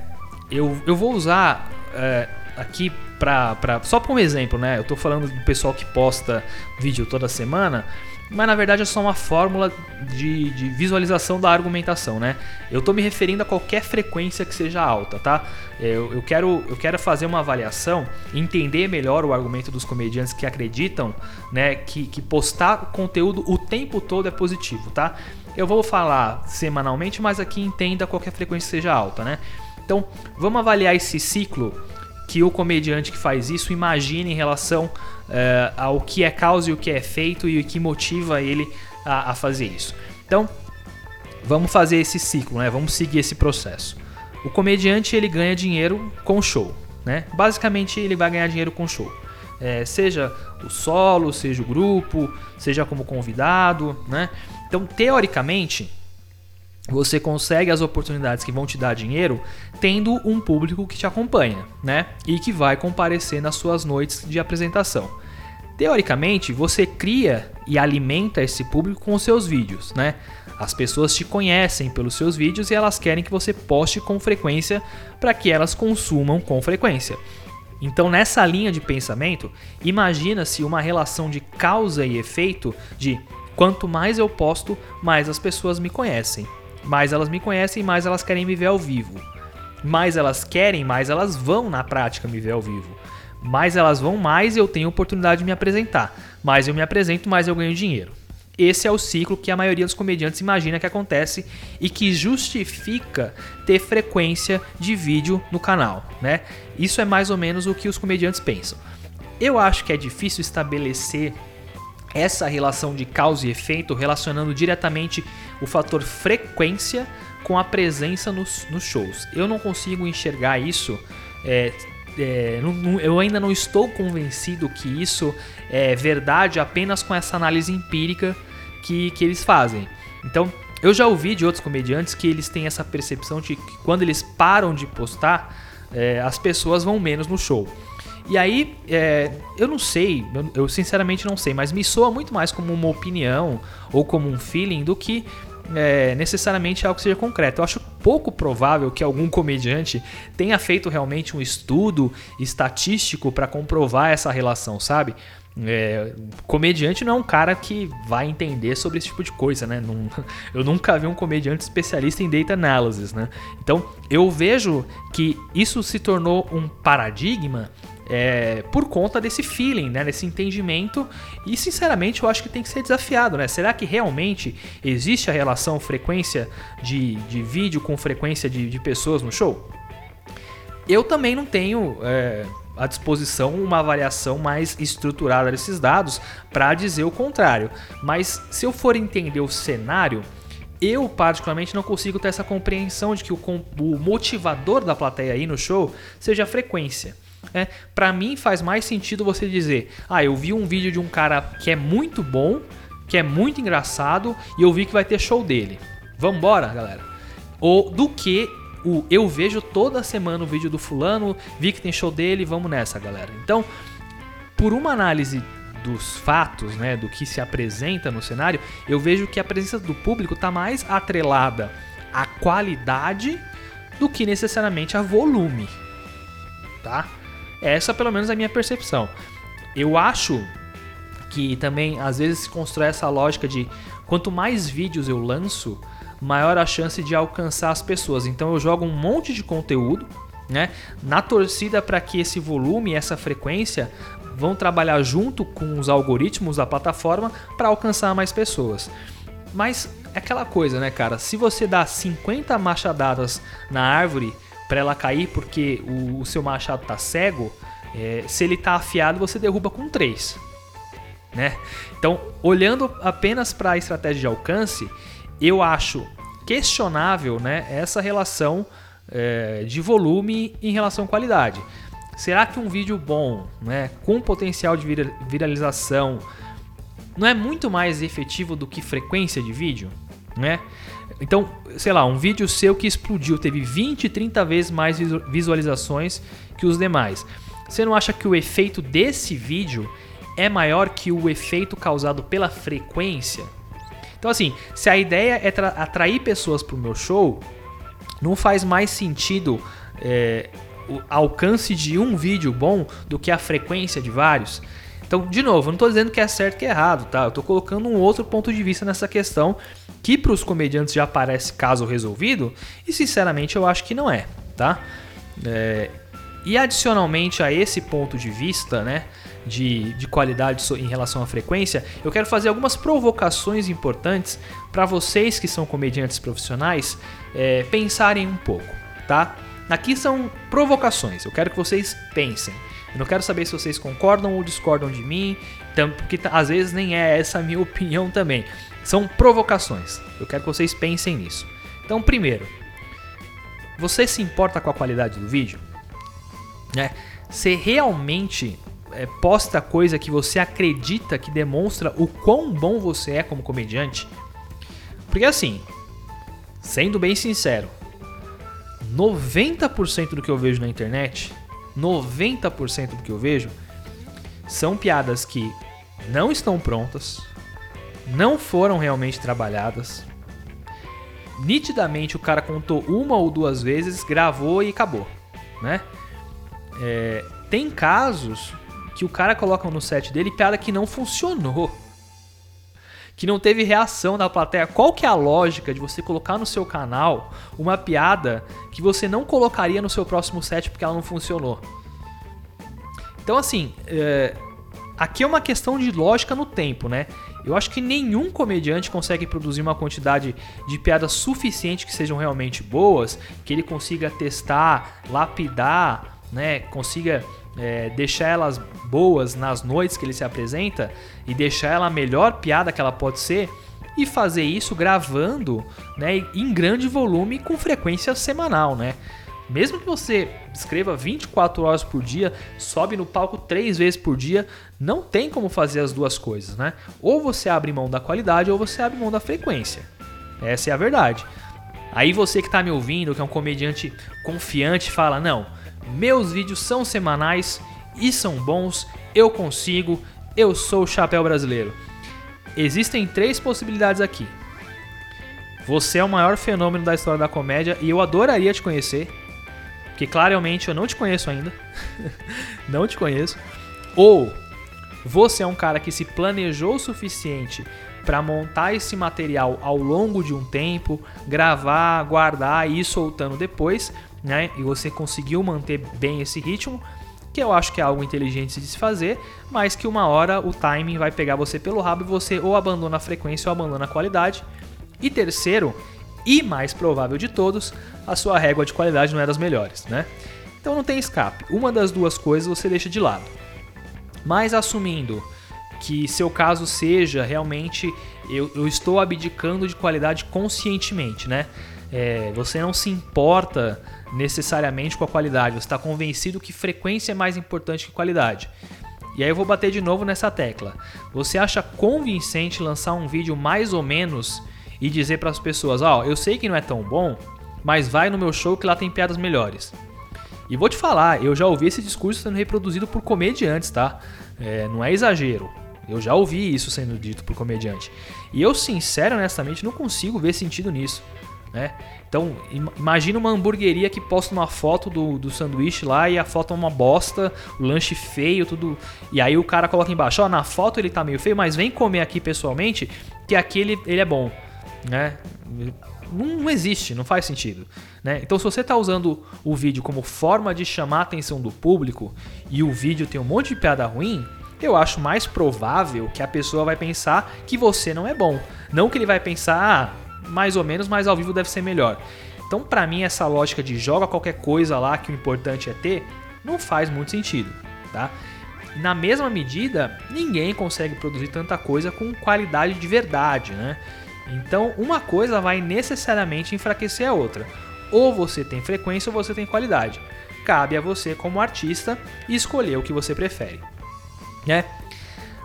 eu, eu vou usar é, aqui pra, pra, só para um exemplo, né? Eu tô falando do pessoal que posta vídeo toda semana, mas na verdade é só uma fórmula de, de, visualização da argumentação, né? Eu tô me referindo a qualquer frequência que seja alta, tá? Eu, eu, quero, eu quero fazer uma avaliação, entender melhor o argumento dos comediantes que acreditam, né, que, que postar conteúdo o tempo todo é positivo, tá? Eu vou falar semanalmente, mas aqui entenda qualquer frequência que seja alta, né? Então, vamos avaliar esse ciclo que o comediante que faz isso imagina em relação uh, ao que é causa e o que é feito e o que motiva ele a, a fazer isso. Então, vamos fazer esse ciclo, né? Vamos seguir esse processo. O comediante ele ganha dinheiro com show, né? Basicamente ele vai ganhar dinheiro com show. É, seja o solo, seja o grupo, seja como convidado, né? Então, teoricamente, você consegue as oportunidades que vão te dar dinheiro tendo um público que te acompanha, né? E que vai comparecer nas suas noites de apresentação. Teoricamente, você cria e alimenta esse público com seus vídeos, né? As pessoas te conhecem pelos seus vídeos e elas querem que você poste com frequência para que elas consumam com frequência. Então, nessa linha de pensamento, imagina-se uma relação de causa e efeito de quanto mais eu posto, mais as pessoas me conhecem mais elas me conhecem, mais elas querem me ver ao vivo. Mais elas querem, mais elas vão na prática me ver ao vivo. Mais elas vão, mais eu tenho oportunidade de me apresentar. Mais eu me apresento, mais eu ganho dinheiro. Esse é o ciclo que a maioria dos comediantes imagina que acontece e que justifica ter frequência de vídeo no canal, né? Isso é mais ou menos o que os comediantes pensam. Eu acho que é difícil estabelecer essa relação de causa e efeito relacionando diretamente o fator frequência com a presença nos, nos shows. Eu não consigo enxergar isso. É, é, não, eu ainda não estou convencido que isso é verdade apenas com essa análise empírica que, que eles fazem. Então, eu já ouvi de outros comediantes que eles têm essa percepção de que quando eles param de postar, é, as pessoas vão menos no show. E aí, é, eu não sei, eu, eu, sinceramente não sei, mas me soa muito mais como uma opinião ou como um feeling do que é, necessariamente algo que seja concreto. Eu acho pouco provável que algum comediante tenha feito realmente um estudo estatístico para comprovar essa relação, sabe? É, comediante não é um cara que vai entender sobre esse tipo de coisa, né? Eu nunca vi um comediante especialista em data analysis, né? Então eu vejo que isso se tornou um paradigma é, por conta desse feeling, né, desse entendimento. E sinceramente eu acho que tem que ser desafiado, né? Será que realmente existe a relação frequência de, de vídeo com frequência de, de pessoas no show? Eu também não tenho é, à disposição uma avaliação mais estruturada desses dados para dizer o contrário. Mas se eu for entender o cenário, eu particularmente não consigo ter essa compreensão de que o, o motivador da plateia aí no show seja a frequência. É, para mim faz mais sentido você dizer: "Ah, eu vi um vídeo de um cara que é muito bom, que é muito engraçado e eu vi que vai ter show dele. Vambora, galera." Ou do que o eu vejo toda semana o vídeo do fulano, vi que tem show dele, vamos nessa, galera. Então, por uma análise dos fatos, né, do que se apresenta no cenário, eu vejo que a presença do público está mais atrelada à qualidade do que necessariamente a volume, tá? Essa, pelo menos, é a minha percepção. Eu acho que também às vezes se constrói essa lógica de quanto mais vídeos eu lanço, maior a chance de alcançar as pessoas. Então eu jogo um monte de conteúdo, né, na torcida para que esse volume, essa frequência vão trabalhar junto com os algoritmos da plataforma para alcançar mais pessoas. Mas é aquela coisa, né, cara? Se você dá 50 machadadas na árvore para ela cair porque o, o, seu machado tá cego, é, se ele tá afiado, você derruba com 3. Né? Então, olhando apenas para a estratégia de alcance, eu acho questionável né, essa relação é, de volume em relação à qualidade. Será que um vídeo bom, né, com potencial de viralização, não é muito mais efetivo do que frequência de vídeo? Né? Então, sei lá, um vídeo seu que explodiu teve 20, 30 vezes mais visualizações que os demais. Você não acha que o efeito desse vídeo é maior que o efeito causado pela frequência? Então, assim, se a ideia é atrair pessoas para o meu show, não faz mais sentido é, o alcance de um vídeo bom do que a frequência de vários. Então, de novo, eu não estou dizendo que é certo que é errado, tá? Eu estou colocando um outro ponto de vista nessa questão que para os comediantes já parece caso resolvido e sinceramente eu acho que não é, tá? É, e adicionalmente a esse ponto de vista, né, de, de qualidade em relação à frequência, eu quero fazer algumas provocações importantes para vocês que são comediantes profissionais é, pensarem um pouco, tá? Aqui são provocações, eu quero que vocês pensem. Eu não quero saber se vocês concordam ou discordam de mim, porque às vezes nem é essa a minha opinião também. São provocações. Eu quero que vocês pensem nisso. Então, primeiro, você se importa com a qualidade do vídeo? Né? Você realmente é, posta coisa que você acredita que demonstra o quão bom você é como comediante? Porque assim, sendo bem sincero, 90% do que eu vejo na internet 90% do que eu vejo são piadas que não estão prontas, não foram realmente trabalhadas. Nitidamente o cara contou uma ou duas vezes, gravou e acabou, né? É, tem casos que o cara coloca no set dele piada que não funcionou, que não teve reação da plateia. Qual que é a lógica de você colocar no seu canal uma piada que você não colocaria no seu próximo set porque ela não funcionou? Então, assim, é, aqui é uma questão de lógica no tempo, né? Eu acho que nenhum comediante consegue produzir uma quantidade de piadas suficiente que sejam realmente boas, que ele consiga testar, lapidar, né? Consiga é, deixar elas boas nas noites que ele se apresenta e deixar ela a melhor piada que ela pode ser e fazer isso gravando né, em grande volume com frequência semanal, né? Mesmo que você escreva 24 horas por dia, sobe no palco três vezes por dia, não tem como fazer as duas coisas, né? Ou você abre mão da qualidade ou você abre mão da frequência. Essa é a verdade. Aí você que está me ouvindo, que é um comediante confiante, fala: "Não, meus vídeos são semanais e são bons, eu consigo, eu sou o chapéu brasileiro". Existem três possibilidades aqui. Você é o maior fenômeno da história da comédia e eu adoraria te conhecer. Porque claramente eu não te conheço ainda. não te conheço. Ou você é um cara que se planejou o suficiente para montar esse material ao longo de um tempo, gravar, guardar e ir soltando depois, né? E você conseguiu manter bem esse ritmo, que eu acho que é algo inteligente de se fazer, mas que uma hora o timing vai pegar você pelo rabo e você ou abandona a frequência ou abandona a qualidade. E terceiro, e mais provável de todos, a sua régua de qualidade não é das melhores, né? Então não tem escape. Uma das duas coisas você deixa de lado. Mas assumindo que seu caso seja realmente eu, eu estou abdicando de qualidade conscientemente, né? É, você não se importa necessariamente com a qualidade, você está convencido que frequência é mais importante que qualidade. E aí eu vou bater de novo nessa tecla. Você acha convincente lançar um vídeo mais ou menos e dizer para as pessoas: Ó, oh, eu sei que não é tão bom, mas vai no meu show que lá tem piadas melhores. E vou te falar, eu já ouvi esse discurso sendo reproduzido por comediantes, tá? É, não é exagero. Eu já ouvi isso sendo dito por comediante. E eu, sincero, honestamente, não consigo ver sentido nisso. Né? Então, imagina uma hamburgueria que posta uma foto do, do sanduíche lá e a foto é uma bosta, o lanche feio, tudo. E aí o cara coloca embaixo, ó, na foto ele tá meio feio, mas vem comer aqui pessoalmente, que aqui ele, ele é bom né? Não, não existe, não faz sentido. Né? Então, se você está usando o vídeo como forma de chamar a atenção do público e o vídeo tem um monte de piada ruim, eu acho mais provável que a pessoa vai pensar que você não é bom. Não que ele vai pensar, ah, mais ou menos, mas ao vivo deve ser melhor. Então, para mim, essa lógica de joga qualquer coisa lá que o importante é ter, não faz muito sentido, tá? Na mesma medida, ninguém consegue produzir tanta coisa com qualidade de verdade, né? Então, uma coisa vai necessariamente enfraquecer a outra. Ou você tem frequência ou você tem qualidade. Cabe a você, como artista, escolher o que você prefere. Né?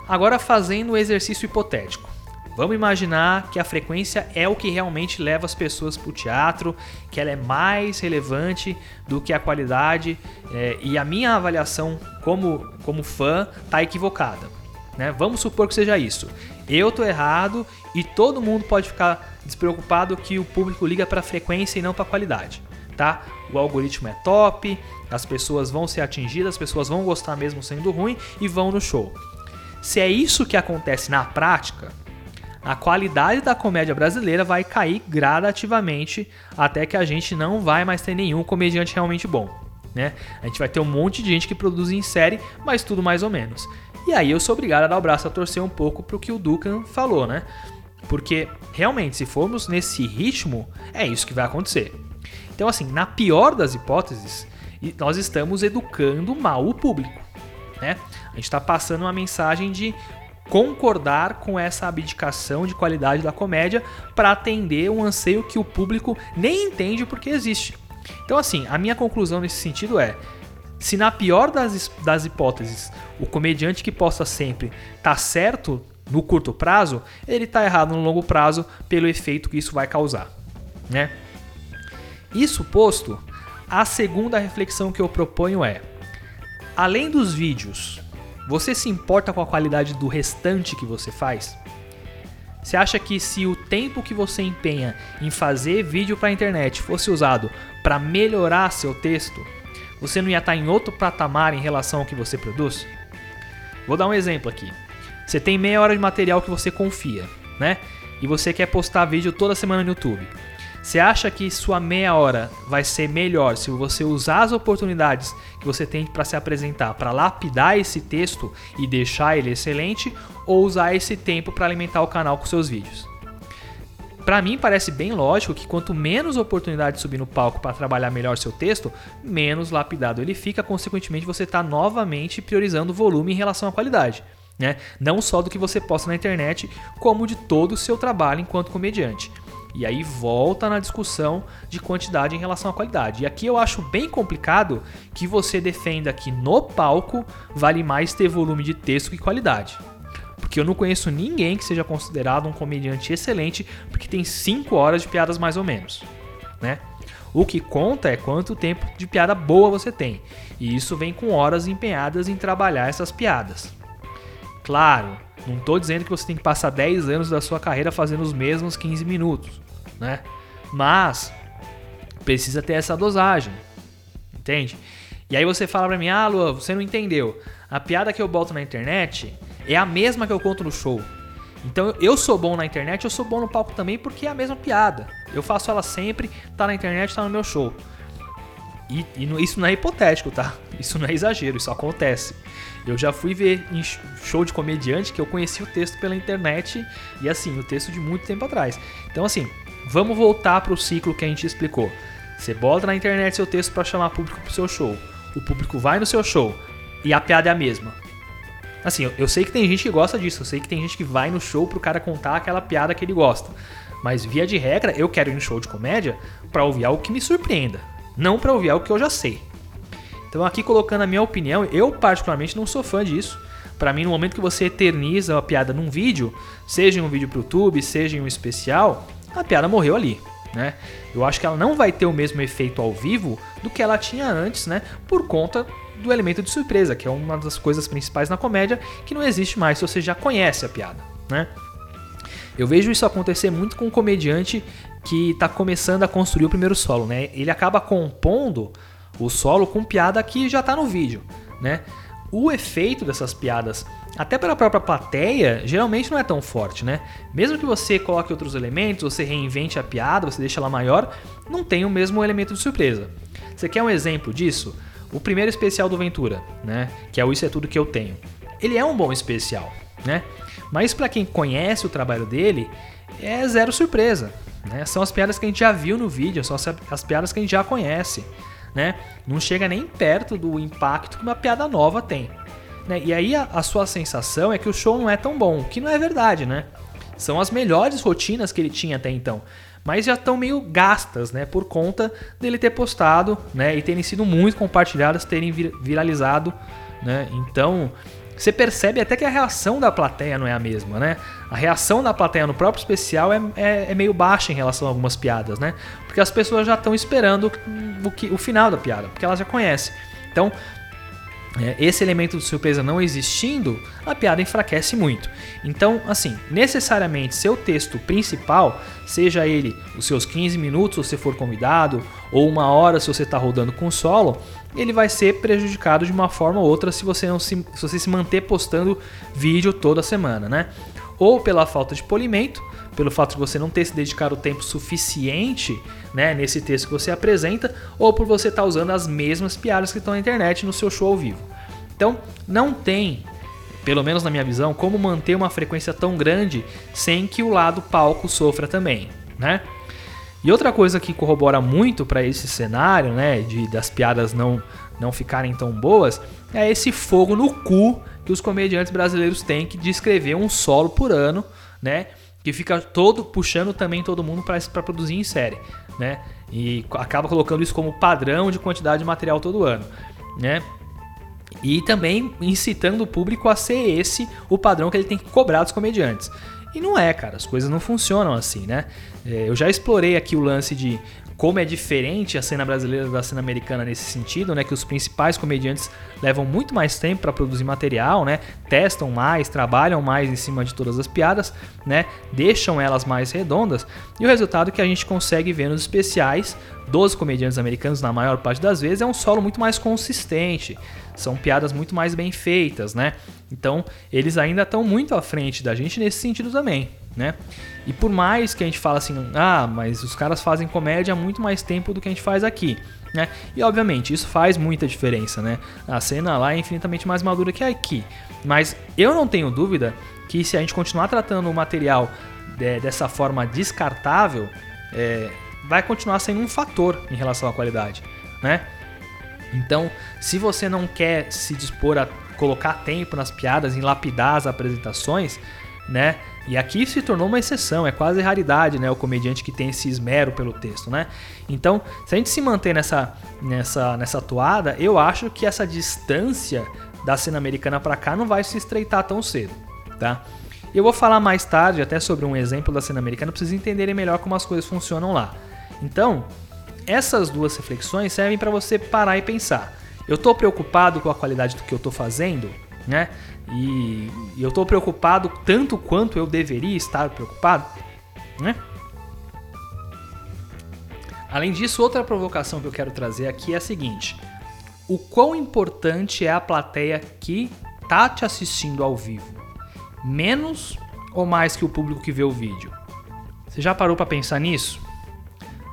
Agora, fazendo o exercício hipotético. Vamos imaginar que a frequência é o que realmente leva as pessoas para o teatro, que ela é mais relevante do que a qualidade, é, e a minha avaliação como, como fã está equivocada. Né? Vamos supor que seja isso. Eu tô errado e todo mundo pode ficar despreocupado que o público liga para frequência e não para qualidade, tá? O algoritmo é top, as pessoas vão ser atingidas, as pessoas vão gostar mesmo sendo ruim e vão no show. Se é isso que acontece na prática, a qualidade da comédia brasileira vai cair gradativamente até que a gente não vai mais ter nenhum comediante realmente bom. Né? A gente vai ter um monte de gente que produz em série, mas tudo mais ou menos. E aí eu sou obrigado a dar o braço a torcer um pouco pro que o Dukan falou, né? Porque realmente, se formos nesse ritmo, é isso que vai acontecer. Então, assim, na pior das hipóteses, nós estamos educando mal o público. Né? A gente está passando uma mensagem de concordar com essa abdicação de qualidade da comédia para atender um anseio que o público nem entende porque existe. Então, assim, a minha conclusão nesse sentido é: se na pior das, das hipóteses o comediante que possa sempre tá certo no curto prazo, ele tá errado no longo prazo pelo efeito que isso vai causar, né? Isso posto, a segunda reflexão que eu proponho é: além dos vídeos, você se importa com a qualidade do restante que você faz? Você acha que se o tempo que você empenha em fazer vídeo para a internet fosse usado para melhorar seu texto, você não ia estar em outro patamar em relação ao que você produz? Vou dar um exemplo aqui. Você tem meia hora de material que você confia, né? E você quer postar vídeo toda semana no YouTube. Você acha que sua meia hora vai ser melhor se você usar as oportunidades que você tem para se apresentar para lapidar esse texto e deixar ele excelente ou usar esse tempo para alimentar o canal com seus vídeos? Para mim parece bem lógico que quanto menos oportunidade de subir no palco para trabalhar melhor seu texto, menos lapidado ele fica, consequentemente você está novamente priorizando o volume em relação à qualidade. Né? Não só do que você posta na internet, como de todo o seu trabalho enquanto comediante. E aí volta na discussão de quantidade em relação à qualidade. E aqui eu acho bem complicado que você defenda que no palco vale mais ter volume de texto que qualidade. Porque eu não conheço ninguém que seja considerado um comediante excelente porque tem 5 horas de piadas mais ou menos, né? O que conta é quanto tempo de piada boa você tem. E isso vem com horas empenhadas em trabalhar essas piadas. Claro, não estou dizendo que você tem que passar 10 anos da sua carreira fazendo os mesmos 15 minutos. né? Mas precisa ter essa dosagem, entende? E aí você fala pra mim, ah, Lua, você não entendeu. A piada que eu boto na internet é a mesma que eu conto no show. Então eu sou bom na internet, eu sou bom no palco também porque é a mesma piada. Eu faço ela sempre, tá na internet, tá no meu show. E, e isso não é hipotético, tá? Isso não é exagero, isso acontece. Eu já fui ver em show de comediante que eu conheci o texto pela internet e assim, o texto de muito tempo atrás. Então assim, vamos voltar para o ciclo que a gente explicou. Você bota na internet seu texto para chamar público pro seu show. O público vai no seu show e a piada é a mesma. Assim, eu, sei que tem gente que gosta disso, eu sei que tem gente que vai no show pro cara contar aquela piada que ele gosta. Mas via de regra, eu quero ir no show de comédia para ouvir algo que me surpreenda, não para ouvir algo que eu já sei. Então, aqui colocando a minha opinião, eu particularmente não sou fã disso. Para mim, no momento que você eterniza a piada num vídeo, seja em um vídeo pro YouTube, seja em um especial, a piada morreu ali. Né? Eu acho que ela não vai ter o mesmo efeito ao vivo do que ela tinha antes, né? Por conta do elemento de surpresa, que é uma das coisas principais na comédia que não existe mais se você já conhece a piada, né? Eu vejo isso acontecer muito com um comediante que está começando a construir o primeiro solo, né? Ele acaba compondo o solo com piada que já está no vídeo, né? O efeito dessas piadas, até para a própria plateia, geralmente não é tão forte, né? Mesmo que você coloque outros elementos, você reinvente a piada, você deixa ela maior, não tem o mesmo elemento de surpresa. Você quer um exemplo disso? O primeiro especial do Ventura, né? Que é o Isso é Tudo Que Eu Tenho. Ele é um bom especial, né? Mas para quem conhece o trabalho dele, é zero surpresa. Né? São as piadas que a gente já viu no vídeo, são as piadas que a gente já conhece né? Não chega nem perto do impacto que uma piada nova tem. Né? E aí a, a, sua sensação é que o show não é tão bom, que não é verdade, né? São as melhores rotinas que ele tinha até então. Mas já estão meio gastas, né? Por conta dele ter postado, né? E terem sido muito compartilhadas, terem viralizado, né? Então, você percebe até que a reação da plateia não é a mesma, né? A reação da plateia no próprio especial é, é, é meio baixa em relação a algumas piadas, né? Porque as pessoas já estão esperando o, que, o final da piada, porque elas já conhecem. Então, é, esse elemento de surpresa não existindo, a piada enfraquece muito. Então, assim, necessariamente seu texto principal, seja ele os seus 15 minutos se for convidado, ou uma hora se você está rodando com solo, ele vai ser prejudicado de uma forma ou outra se você não se, se você se manter postando vídeo toda semana, né? Ou pela falta de polimento, pelo fato de você não ter se dedicado o tempo suficiente né, nesse texto que você apresenta, ou por você estar tá usando as mesmas piadas que estão na internet no seu show ao vivo. Então, não tem, pelo menos na minha visão, como manter uma frequência tão grande sem que o lado palco sofra também, né? E outra coisa que corrobora muito para esse cenário, né, de das piadas não não ficarem tão boas, é esse fogo no cu que os comediantes brasileiros têm que descrever um solo por ano, né? que fica todo puxando também todo mundo para produzir em série, né? E acaba colocando isso como padrão de quantidade de material todo ano, né? E também incitando o público a ser esse o padrão que ele tem que cobrar dos comediantes. E não é, cara, as coisas não funcionam assim, né? É, eu já explorei aqui o lance de como é diferente a cena brasileira da cena americana nesse sentido, né? Que os principais comediantes levam muito mais tempo para produzir material, né? Testam mais, trabalham mais em cima de todas as piadas, né? Deixam elas mais redondas e o resultado que a gente consegue ver nos especiais dos comediantes americanos na maior parte das vezes é um solo muito mais consistente. São piadas muito mais bem feitas, né? Então, eles ainda estão muito à frente da gente nesse sentido também né? E por mais que a gente fala assim, ah, mas os caras fazem comédia há muito mais tempo do que a gente faz aqui, né? E obviamente isso faz muita diferença, né? A cena lá é infinitamente mais madura que aqui, mas eu não tenho dúvida que se a gente continuar tratando o material dessa forma descartável, é, vai continuar sendo um fator em relação à qualidade, né? Então, se você não quer se dispor a colocar tempo nas piadas, em lapidar as apresentações, né? E aqui se tornou uma exceção, é quase raridade, né? O comediante que tem esse esmero pelo texto, né? Então, se a gente se manter nessa, nessa, nessa toada, eu acho que essa distância da cena americana para cá não vai se estreitar tão cedo, tá? Eu vou falar mais tarde até sobre um exemplo da cena americana para vocês entenderem melhor como as coisas funcionam lá. Então, essas duas reflexões servem para você parar e pensar. Eu estou preocupado com a qualidade do que eu estou fazendo, né? E, eu estou preocupado tanto quanto eu deveria estar preocupado, né? Além disso, outra provocação que eu quero trazer aqui é a seguinte: o quão importante é a plateia que tá te assistindo ao vivo? Menos ou mais que o público que vê o vídeo? Você já parou para pensar nisso?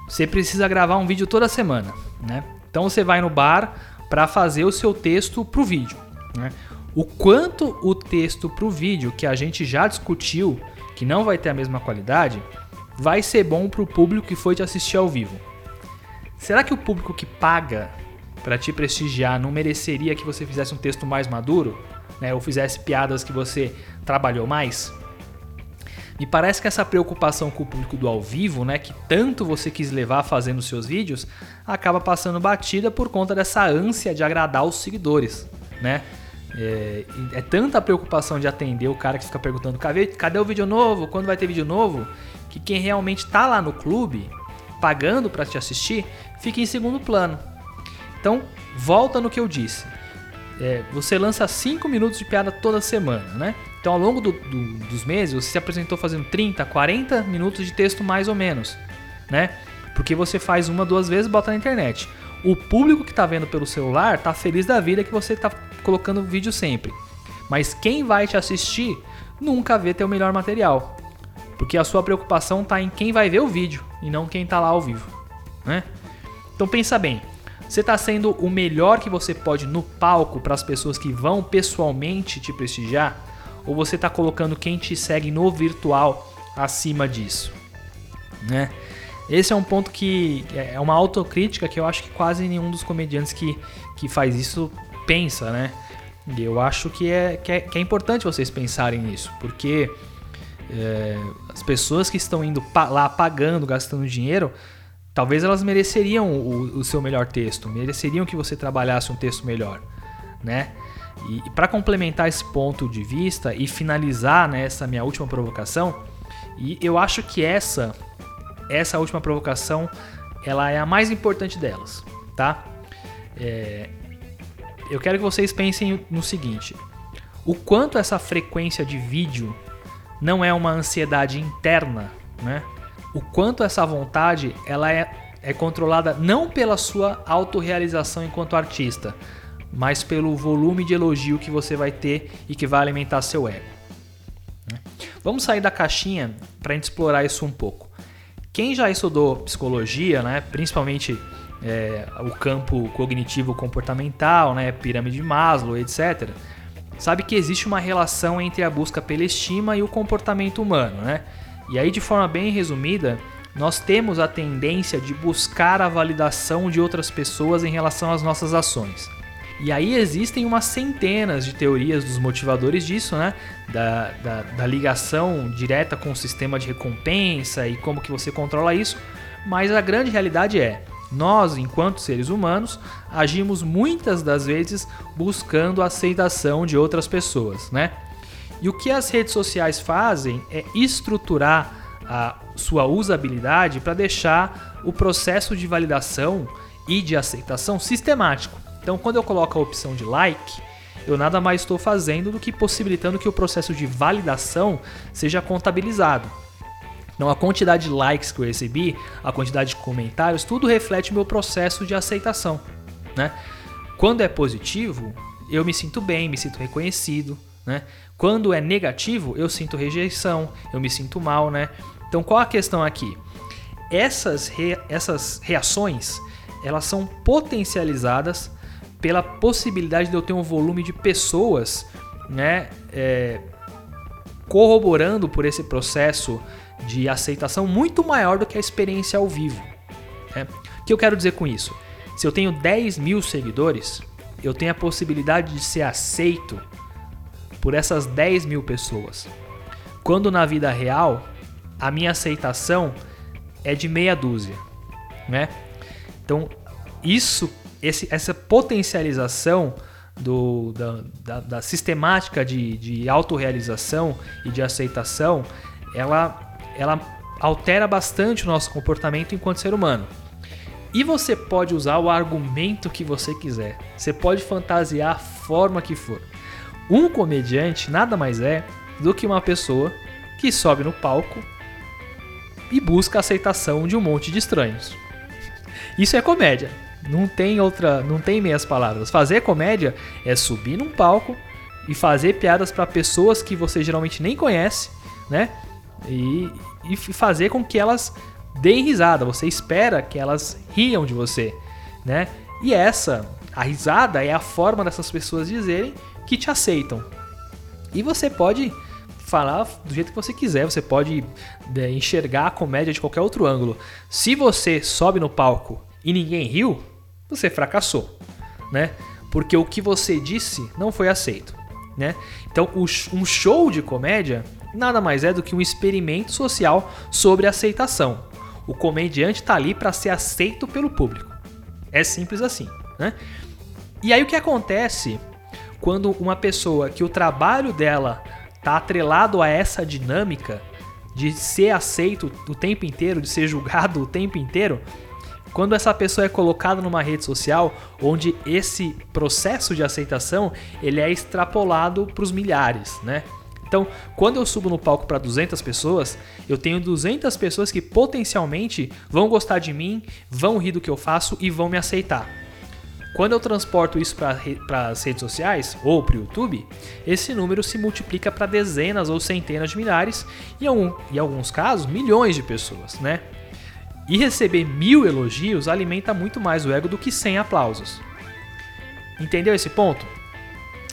Você precisa gravar um vídeo toda semana, né? Então você vai no bar para fazer o seu texto pro vídeo, né? O quanto o texto pro vídeo que a gente já discutiu, que não vai ter a mesma qualidade, vai ser bom pro público que foi te assistir ao vivo. Será que o público que paga para te prestigiar não mereceria que você fizesse um texto mais maduro, né? Ou fizesse piadas que você trabalhou mais? Me parece que essa preocupação com o público do ao vivo, né, que tanto você quis levar fazendo seus vídeos, acaba passando batida por conta dessa ânsia de agradar os seguidores, né? É, é tanta preocupação de atender o cara que fica perguntando cadê, o vídeo novo, quando vai ter vídeo novo, que quem realmente está lá no clube, pagando para te assistir, fica em segundo plano. Então, volta no que eu disse. É, você lança 5 minutos de piada toda semana, né? Então, ao longo do, do, dos meses, você se apresentou fazendo 30, 40 minutos de texto mais ou menos, né? Porque você faz uma, duas vezes e bota na internet. O público que está vendo pelo celular está feliz da vida que você está colocando vídeo sempre. Mas quem vai te assistir nunca vê teu melhor material. Porque a sua preocupação está em quem vai ver o vídeo e não quem está lá ao vivo, né? Então pensa bem, você está sendo o melhor que você pode no palco para as pessoas que vão pessoalmente te prestigiar? Ou você está colocando quem te segue no virtual acima disso? Né? Esse é um ponto que é uma autocrítica que eu acho que quase nenhum dos comediantes que, que faz isso pensa, né? E eu acho que é, que é, que é importante vocês pensarem nisso, porque é, as pessoas que estão indo lá pagando, gastando dinheiro, talvez elas mereceriam o, o seu melhor texto, mereceriam que você trabalhasse um texto melhor, né? E, e para complementar esse ponto de vista e finalizar né, essa minha última provocação, e eu acho que essa essa última provocação ela é a mais importante delas, tá? É, eu quero que vocês pensem no seguinte: o quanto essa frequência de vídeo não é uma ansiedade interna, né? o quanto essa vontade ela é, é controlada não pela sua autorrealização enquanto artista, mas pelo volume de elogio que você vai ter e que vai alimentar seu ego. Né? Vamos sair da caixinha para a gente explorar isso um pouco. Quem já estudou psicologia, né, principalmente é, o campo cognitivo comportamental, né, pirâmide de Maslow, etc., sabe que existe uma relação entre a busca pela estima e o comportamento humano, né? E aí, de forma bem resumida, nós temos a tendência de buscar a validação de outras pessoas em relação às nossas ações. E aí existem umas centenas de teorias dos motivadores disso, né? Da, da, da, ligação direta com o sistema de recompensa e como que você controla isso. Mas a grande realidade é, nós, enquanto seres humanos, agimos muitas das vezes buscando a aceitação de outras pessoas, né? E o que as redes sociais fazem é estruturar a sua usabilidade para deixar o processo de validação e de aceitação sistemático. Então, quando eu coloco a opção de like, eu nada mais estou fazendo do que possibilitando que o processo de validação seja contabilizado. Então, a quantidade de likes que eu recebi, a quantidade de comentários, tudo reflete o meu processo de aceitação. Né? Quando é positivo, eu me sinto bem, me sinto reconhecido. Né? Quando é negativo, eu sinto rejeição, eu me sinto mal, né? Então qual a questão aqui? Essas, re... essas reações, elas são potencializadas pela possibilidade de eu ter um volume de pessoas, né? É... corroborando por esse processo de aceitação muito maior do que a experiência ao vivo. Né? O que eu quero dizer com isso? Se eu tenho 10 mil seguidores, eu tenho a possibilidade de ser aceito por essas 10 mil pessoas. Quando na vida real, a minha aceitação é de meia dúzia, né? Então, isso, esse, essa potencialização do, da, da, da, sistemática de, de autorrealização e de aceitação, ela, ela altera bastante o nosso comportamento enquanto ser humano. E você pode usar o argumento que você quiser. Você pode fantasiar a forma que for. Um comediante nada mais é do que uma pessoa que sobe no palco e busca a aceitação de um monte de estranhos. Isso é comédia. Não tem outra, não tem meias palavras. Fazer comédia é subir num palco e fazer piadas para pessoas que você geralmente nem conhece, né? E, e fazer com que elas deem risada. Você espera que elas riam de você, né? E essa, a risada é a forma dessas pessoas dizerem que te aceitam. E você pode falar do jeito que você quiser, você pode é, enxergar a comédia de qualquer outro ângulo. Se você sobe no palco e ninguém riu, você fracassou, né? Porque o que você disse não foi aceito, né? Então, um show de comédia nada mais é do que um experimento social sobre aceitação. O comediante está ali para ser aceito pelo público. É simples assim, né? E aí o que acontece quando uma pessoa que o trabalho dela tá atrelado a essa dinâmica de ser aceito o tempo inteiro, de ser julgado o tempo inteiro, quando essa pessoa é colocada numa rede social onde esse processo de aceitação ele é extrapolado para os milhares, né? Então, quando eu subo no palco para 200 pessoas, eu tenho 200 pessoas que potencialmente vão gostar de mim, vão rir do que eu faço e vão me aceitar. Quando eu transporto isso para as redes sociais ou para o YouTube, esse número se multiplica para dezenas ou centenas de milhares e, em alguns casos, milhões de pessoas, né? E receber mil elogios alimenta muito mais o ego do que 100 aplausos. Entendeu esse ponto?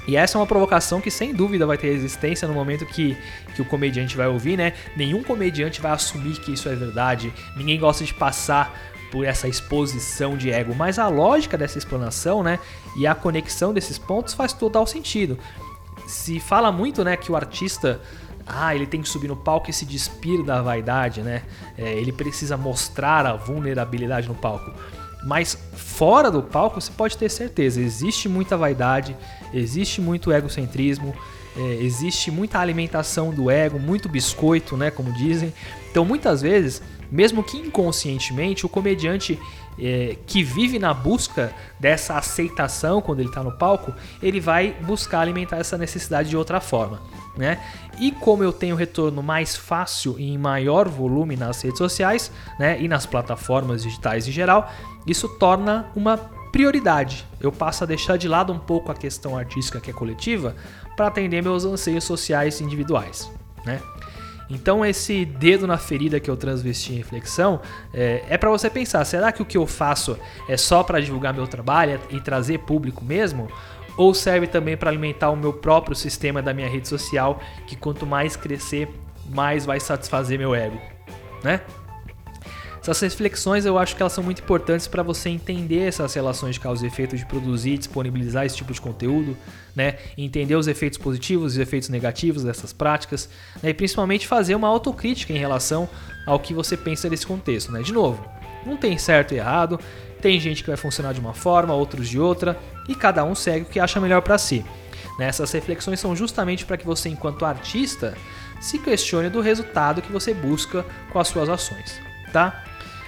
E essa é uma provocação que sem dúvida vai ter existência no momento que, que o comediante vai ouvir, né? Nenhum comediante vai assumir que isso é verdade, ninguém gosta de passar por essa exposição de ego, mas a lógica dessa explanação, né, e a conexão desses pontos faz total sentido. Se fala muito, né, que o artista ah, ele tem que subir no palco e se despir da vaidade, né? É, ele precisa mostrar a vulnerabilidade no palco. Mas fora do palco, você pode ter certeza, existe muita vaidade, existe muito egocentrismo, é, existe muita alimentação do ego, muito biscoito, né, como dizem. Então, muitas vezes, mesmo que inconscientemente, o comediante é, que vive na busca dessa aceitação quando ele está no palco, ele vai buscar alimentar essa necessidade de outra forma. Né? E como eu tenho retorno mais fácil e em maior volume nas redes sociais né, e nas plataformas digitais em geral, isso torna uma prioridade. Eu passo a deixar de lado um pouco a questão artística que é coletiva para atender meus anseios sociais individuais. Né? Então esse dedo na ferida que eu transvesti em reflexão é, é para você pensar: será que o que eu faço é só para divulgar meu trabalho e trazer público mesmo? Ou serve também para alimentar o meu próprio sistema da minha rede social, que quanto mais crescer, mais vai satisfazer meu ego, né? Essas reflexões eu acho que elas são muito importantes para você entender essas relações de causa e efeito, de produzir disponibilizar esse tipo de conteúdo, né? Entender os efeitos positivos e os efeitos negativos dessas práticas, né? e principalmente fazer uma autocrítica em relação ao que você pensa desse contexto, né? De novo, não tem certo e errado, tem gente que vai funcionar de uma forma, outros de outra, e cada um segue o que acha melhor para si. Né? Essas reflexões são justamente para que você, enquanto artista, se questione do resultado que você busca com as suas ações, tá?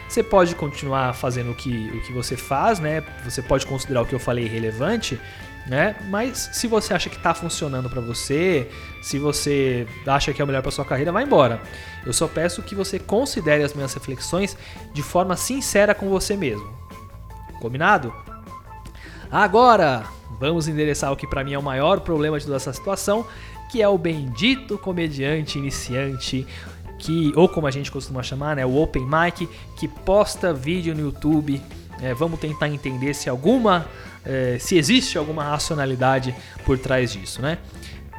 Você pode continuar fazendo o que, o que você faz, né? Você pode considerar o que eu falei irrelevante, né? Mas se você acha que está funcionando para você, se você acha que é o melhor para sua carreira, vai embora. Eu só peço que você considere as minhas reflexões de forma sincera com você mesmo. Combinado? Agora, vamos endereçar o que para mim é o maior problema de toda essa situação, que é o bendito comediante iniciante, que ou como a gente costuma chamar, né, o open mic, que posta vídeo no YouTube. É, vamos tentar entender se alguma, é, se existe alguma racionalidade por trás disso, né?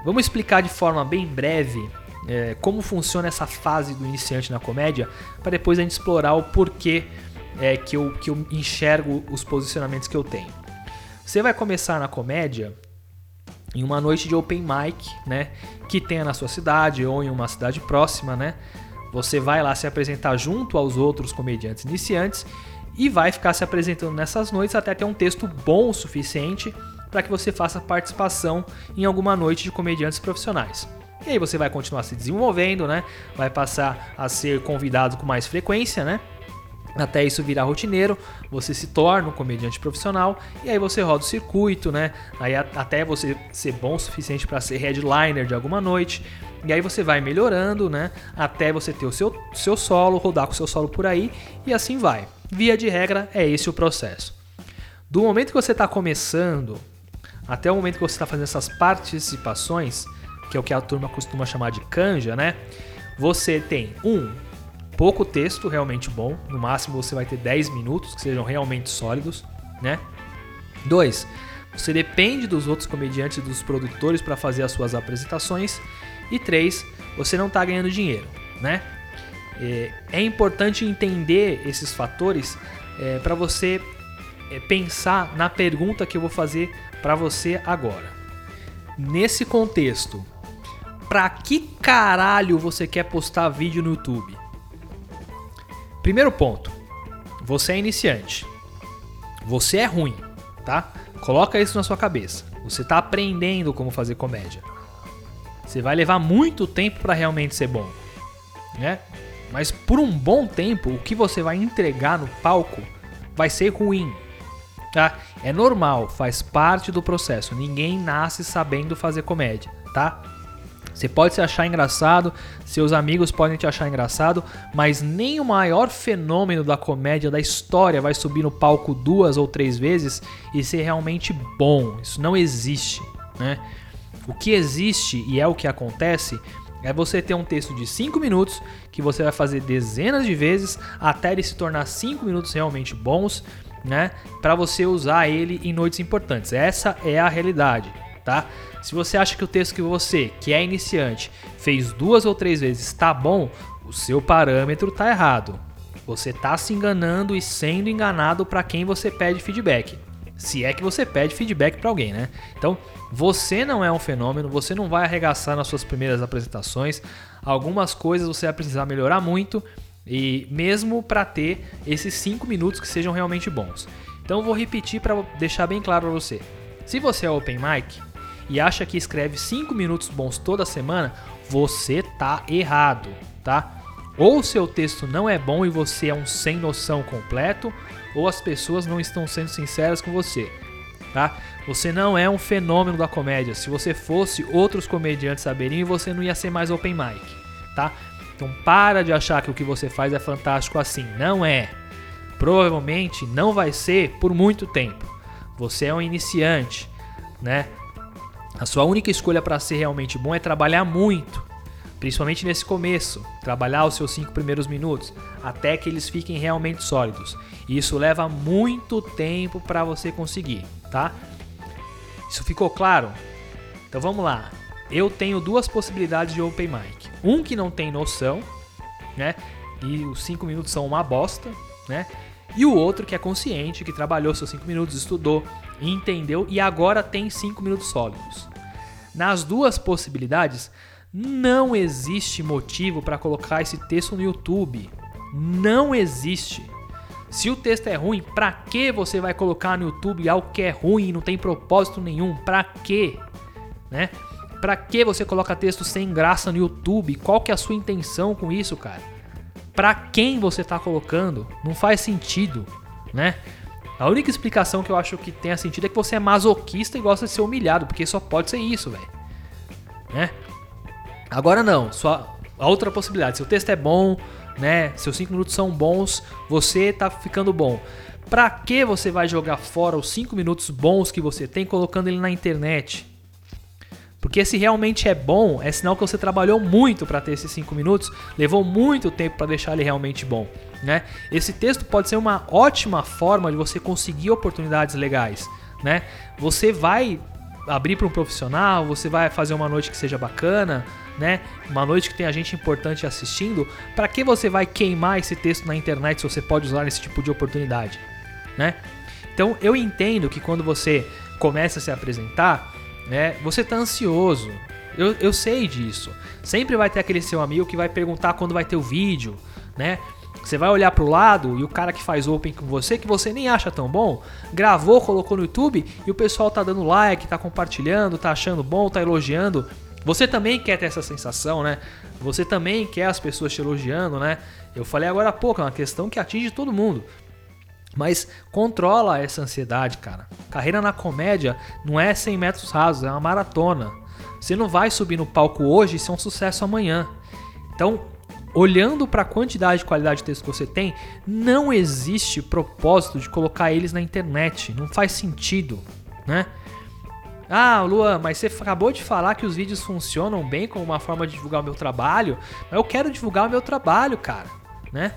Vamos explicar de forma bem breve é, como funciona essa fase do iniciante na comédia, para depois a gente explorar o porquê é, que, eu, que eu enxergo os posicionamentos que eu tenho. Você vai começar na comédia em uma noite de open mic, né, que tenha na sua cidade ou em uma cidade próxima, né? Você vai lá se apresentar junto aos outros comediantes iniciantes e vai ficar se apresentando nessas noites até ter um texto bom o suficiente para que você faça participação em alguma noite de comediantes profissionais. E aí você vai continuar se desenvolvendo, né? Vai passar a ser convidado com mais frequência, né? Até isso virar rotineiro, você se torna um comediante profissional e aí você roda o circuito, né? Aí até você ser bom o suficiente para ser headliner de alguma noite. E aí você vai melhorando, né? Até você ter o seu, seu solo, rodar com o seu solo por aí e assim vai. Via de regra, é esse o processo. Do momento que você está começando até o momento que você está fazendo essas participações, que é o que a turma costuma chamar de canja, né? Você tem um pouco texto realmente bom, no máximo você vai ter 10 minutos que sejam realmente sólidos, né? Dois, você depende dos outros comediantes e dos produtores para fazer as suas apresentações. E três, você não está ganhando dinheiro, né? É, é importante entender esses fatores é, para você é, pensar na pergunta que eu vou fazer para você agora. Nesse contexto, pra que caralho você quer postar vídeo no YouTube? Primeiro ponto, você é iniciante. Você é ruim, tá? Coloca isso na sua cabeça. Você está aprendendo como fazer comédia. Você vai levar muito tempo para realmente ser bom, né? Mas por um bom tempo, o que você vai entregar no palco vai ser ruim, tá? É normal, faz parte do processo. Ninguém nasce sabendo fazer comédia, tá? Você pode se achar engraçado, seus amigos podem te achar engraçado, mas nem o maior fenômeno da comédia da história vai subir no palco duas ou três vezes e ser realmente bom. Isso não existe, né? O que existe e é o que acontece é você ter um texto de 5 minutos que você vai fazer dezenas de vezes até ele se tornar 5 minutos realmente bons, né? Para você usar ele em noites importantes. Essa é a realidade, tá? Se você acha que o texto que você, que é iniciante, fez duas ou três vezes está bom, o seu parâmetro está errado. Você está se enganando e sendo enganado para quem você pede feedback. Se é que você pede feedback para alguém, né? Então, você não é um fenômeno, você não vai arregaçar nas suas primeiras apresentações. Algumas coisas você vai precisar melhorar muito e mesmo para ter esses 5 minutos que sejam realmente bons. Então, vou repetir para deixar bem claro para você. Se você é open mic e acha que escreve 5 minutos bons toda semana, você tá errado, tá? Ou seu texto não é bom e você é um sem noção completo, ou as pessoas não estão sendo sinceras com você. Tá? Você não é um fenômeno da comédia. Se você fosse, outros comediantes saberiam e você não ia ser mais open mic, tá? Então para de achar que o que você faz é fantástico assim. Não é. Provavelmente não vai ser por muito tempo. Você é um iniciante, né? A sua única escolha para ser realmente bom é trabalhar muito principalmente nesse começo, trabalhar os seus cinco primeiros minutos até que eles fiquem realmente sólidos. Isso leva muito tempo para você conseguir, tá? Isso ficou claro? Então vamos lá. Eu tenho duas possibilidades de open mic. Um que não tem noção, né? E os cinco minutos são uma bosta, né? E o outro que é consciente, que trabalhou seus cinco minutos, estudou, entendeu e agora tem cinco minutos sólidos. Nas duas possibilidades, não existe motivo para colocar esse texto no YouTube. Não existe. Se o texto é ruim, para que você vai colocar no YouTube algo que é ruim não tem propósito nenhum? Para quê? Né? Para que você coloca texto sem graça no YouTube? Qual que é a sua intenção com isso, cara? Para quem você está colocando? Não faz sentido, né? A única explicação que eu acho que tenha sentido é que você é masoquista e gosta de ser humilhado, porque só pode ser isso, velho. Né? Agora não, só a outra possibilidade, se o texto é bom, né, seus 5 minutos são bons, você tá ficando bom. Pra que você vai jogar fora os 5 minutos bons que você tem colocando ele na internet? Porque se realmente é bom, é sinal que você trabalhou muito para ter esses 5 minutos, levou muito tempo para deixar ele realmente bom, né? Esse texto pode ser uma ótima forma de você conseguir oportunidades legais, né? Você vai abrir para um profissional, você vai fazer uma noite que seja bacana, né? Uma noite que tenha gente importante assistindo, para que você vai queimar esse texto na internet se você pode usar esse tipo de oportunidade, né? Então eu entendo que quando você começa a se apresentar, né, você tá ansioso. Eu, eu sei disso. Sempre vai ter aquele seu amigo que vai perguntar quando vai ter o vídeo, né? Você vai olhar pro lado e o cara que faz open com você, que você nem acha tão bom, gravou, colocou no YouTube e o pessoal tá dando like, tá compartilhando, tá achando bom, tá elogiando. Você também quer ter essa sensação, né? Você também quer as pessoas te elogiando, né? Eu falei agora há pouco, é uma questão que atinge todo mundo. Mas controla essa ansiedade, cara. Carreira na comédia não é 100 metros rasos, é uma maratona. Você não vai subir no palco hoje e ser um sucesso amanhã. Então, olhando para a quantidade e qualidade de texto que você tem, não existe propósito de colocar eles na internet. Não faz sentido, né? Ah, Luan, mas você acabou de falar que os vídeos funcionam bem como uma forma de divulgar o meu trabalho. Mas eu quero divulgar o meu trabalho, cara, né?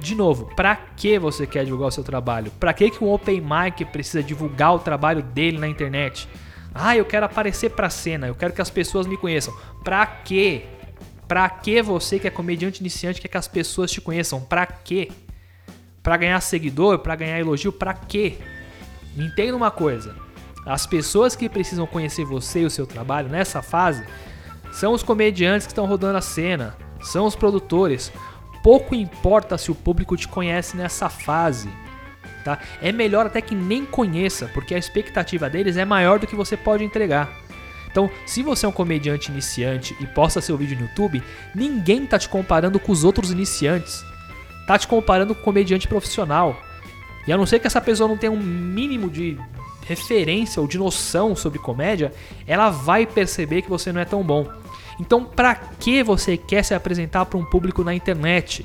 De novo, para que você quer divulgar o seu trabalho? Para que que um open mic precisa divulgar o trabalho dele na internet? Ah, eu quero aparecer pra cena, eu quero que as pessoas me conheçam. Pra quê? Pra que você que é comediante iniciante quer que as pessoas te conheçam? Pra quê? Pra ganhar seguidor, pra ganhar elogio, pra quê? Entenda uma coisa. As pessoas que precisam conhecer você e o seu trabalho nessa fase são os comediantes que estão rodando a cena, são os produtores. Pouco importa se o público te conhece nessa fase. Tá? É melhor até que nem conheça, porque a expectativa deles é maior do que você pode entregar. Então, se você é um comediante iniciante e posta seu vídeo no YouTube, ninguém tá te comparando com os outros iniciantes. Tá te comparando com um comediante profissional. E a não ser que essa pessoa não tenha um mínimo de referência ou de noção sobre comédia, ela vai perceber que você não é tão bom. Então, para que você quer se apresentar para um público na internet?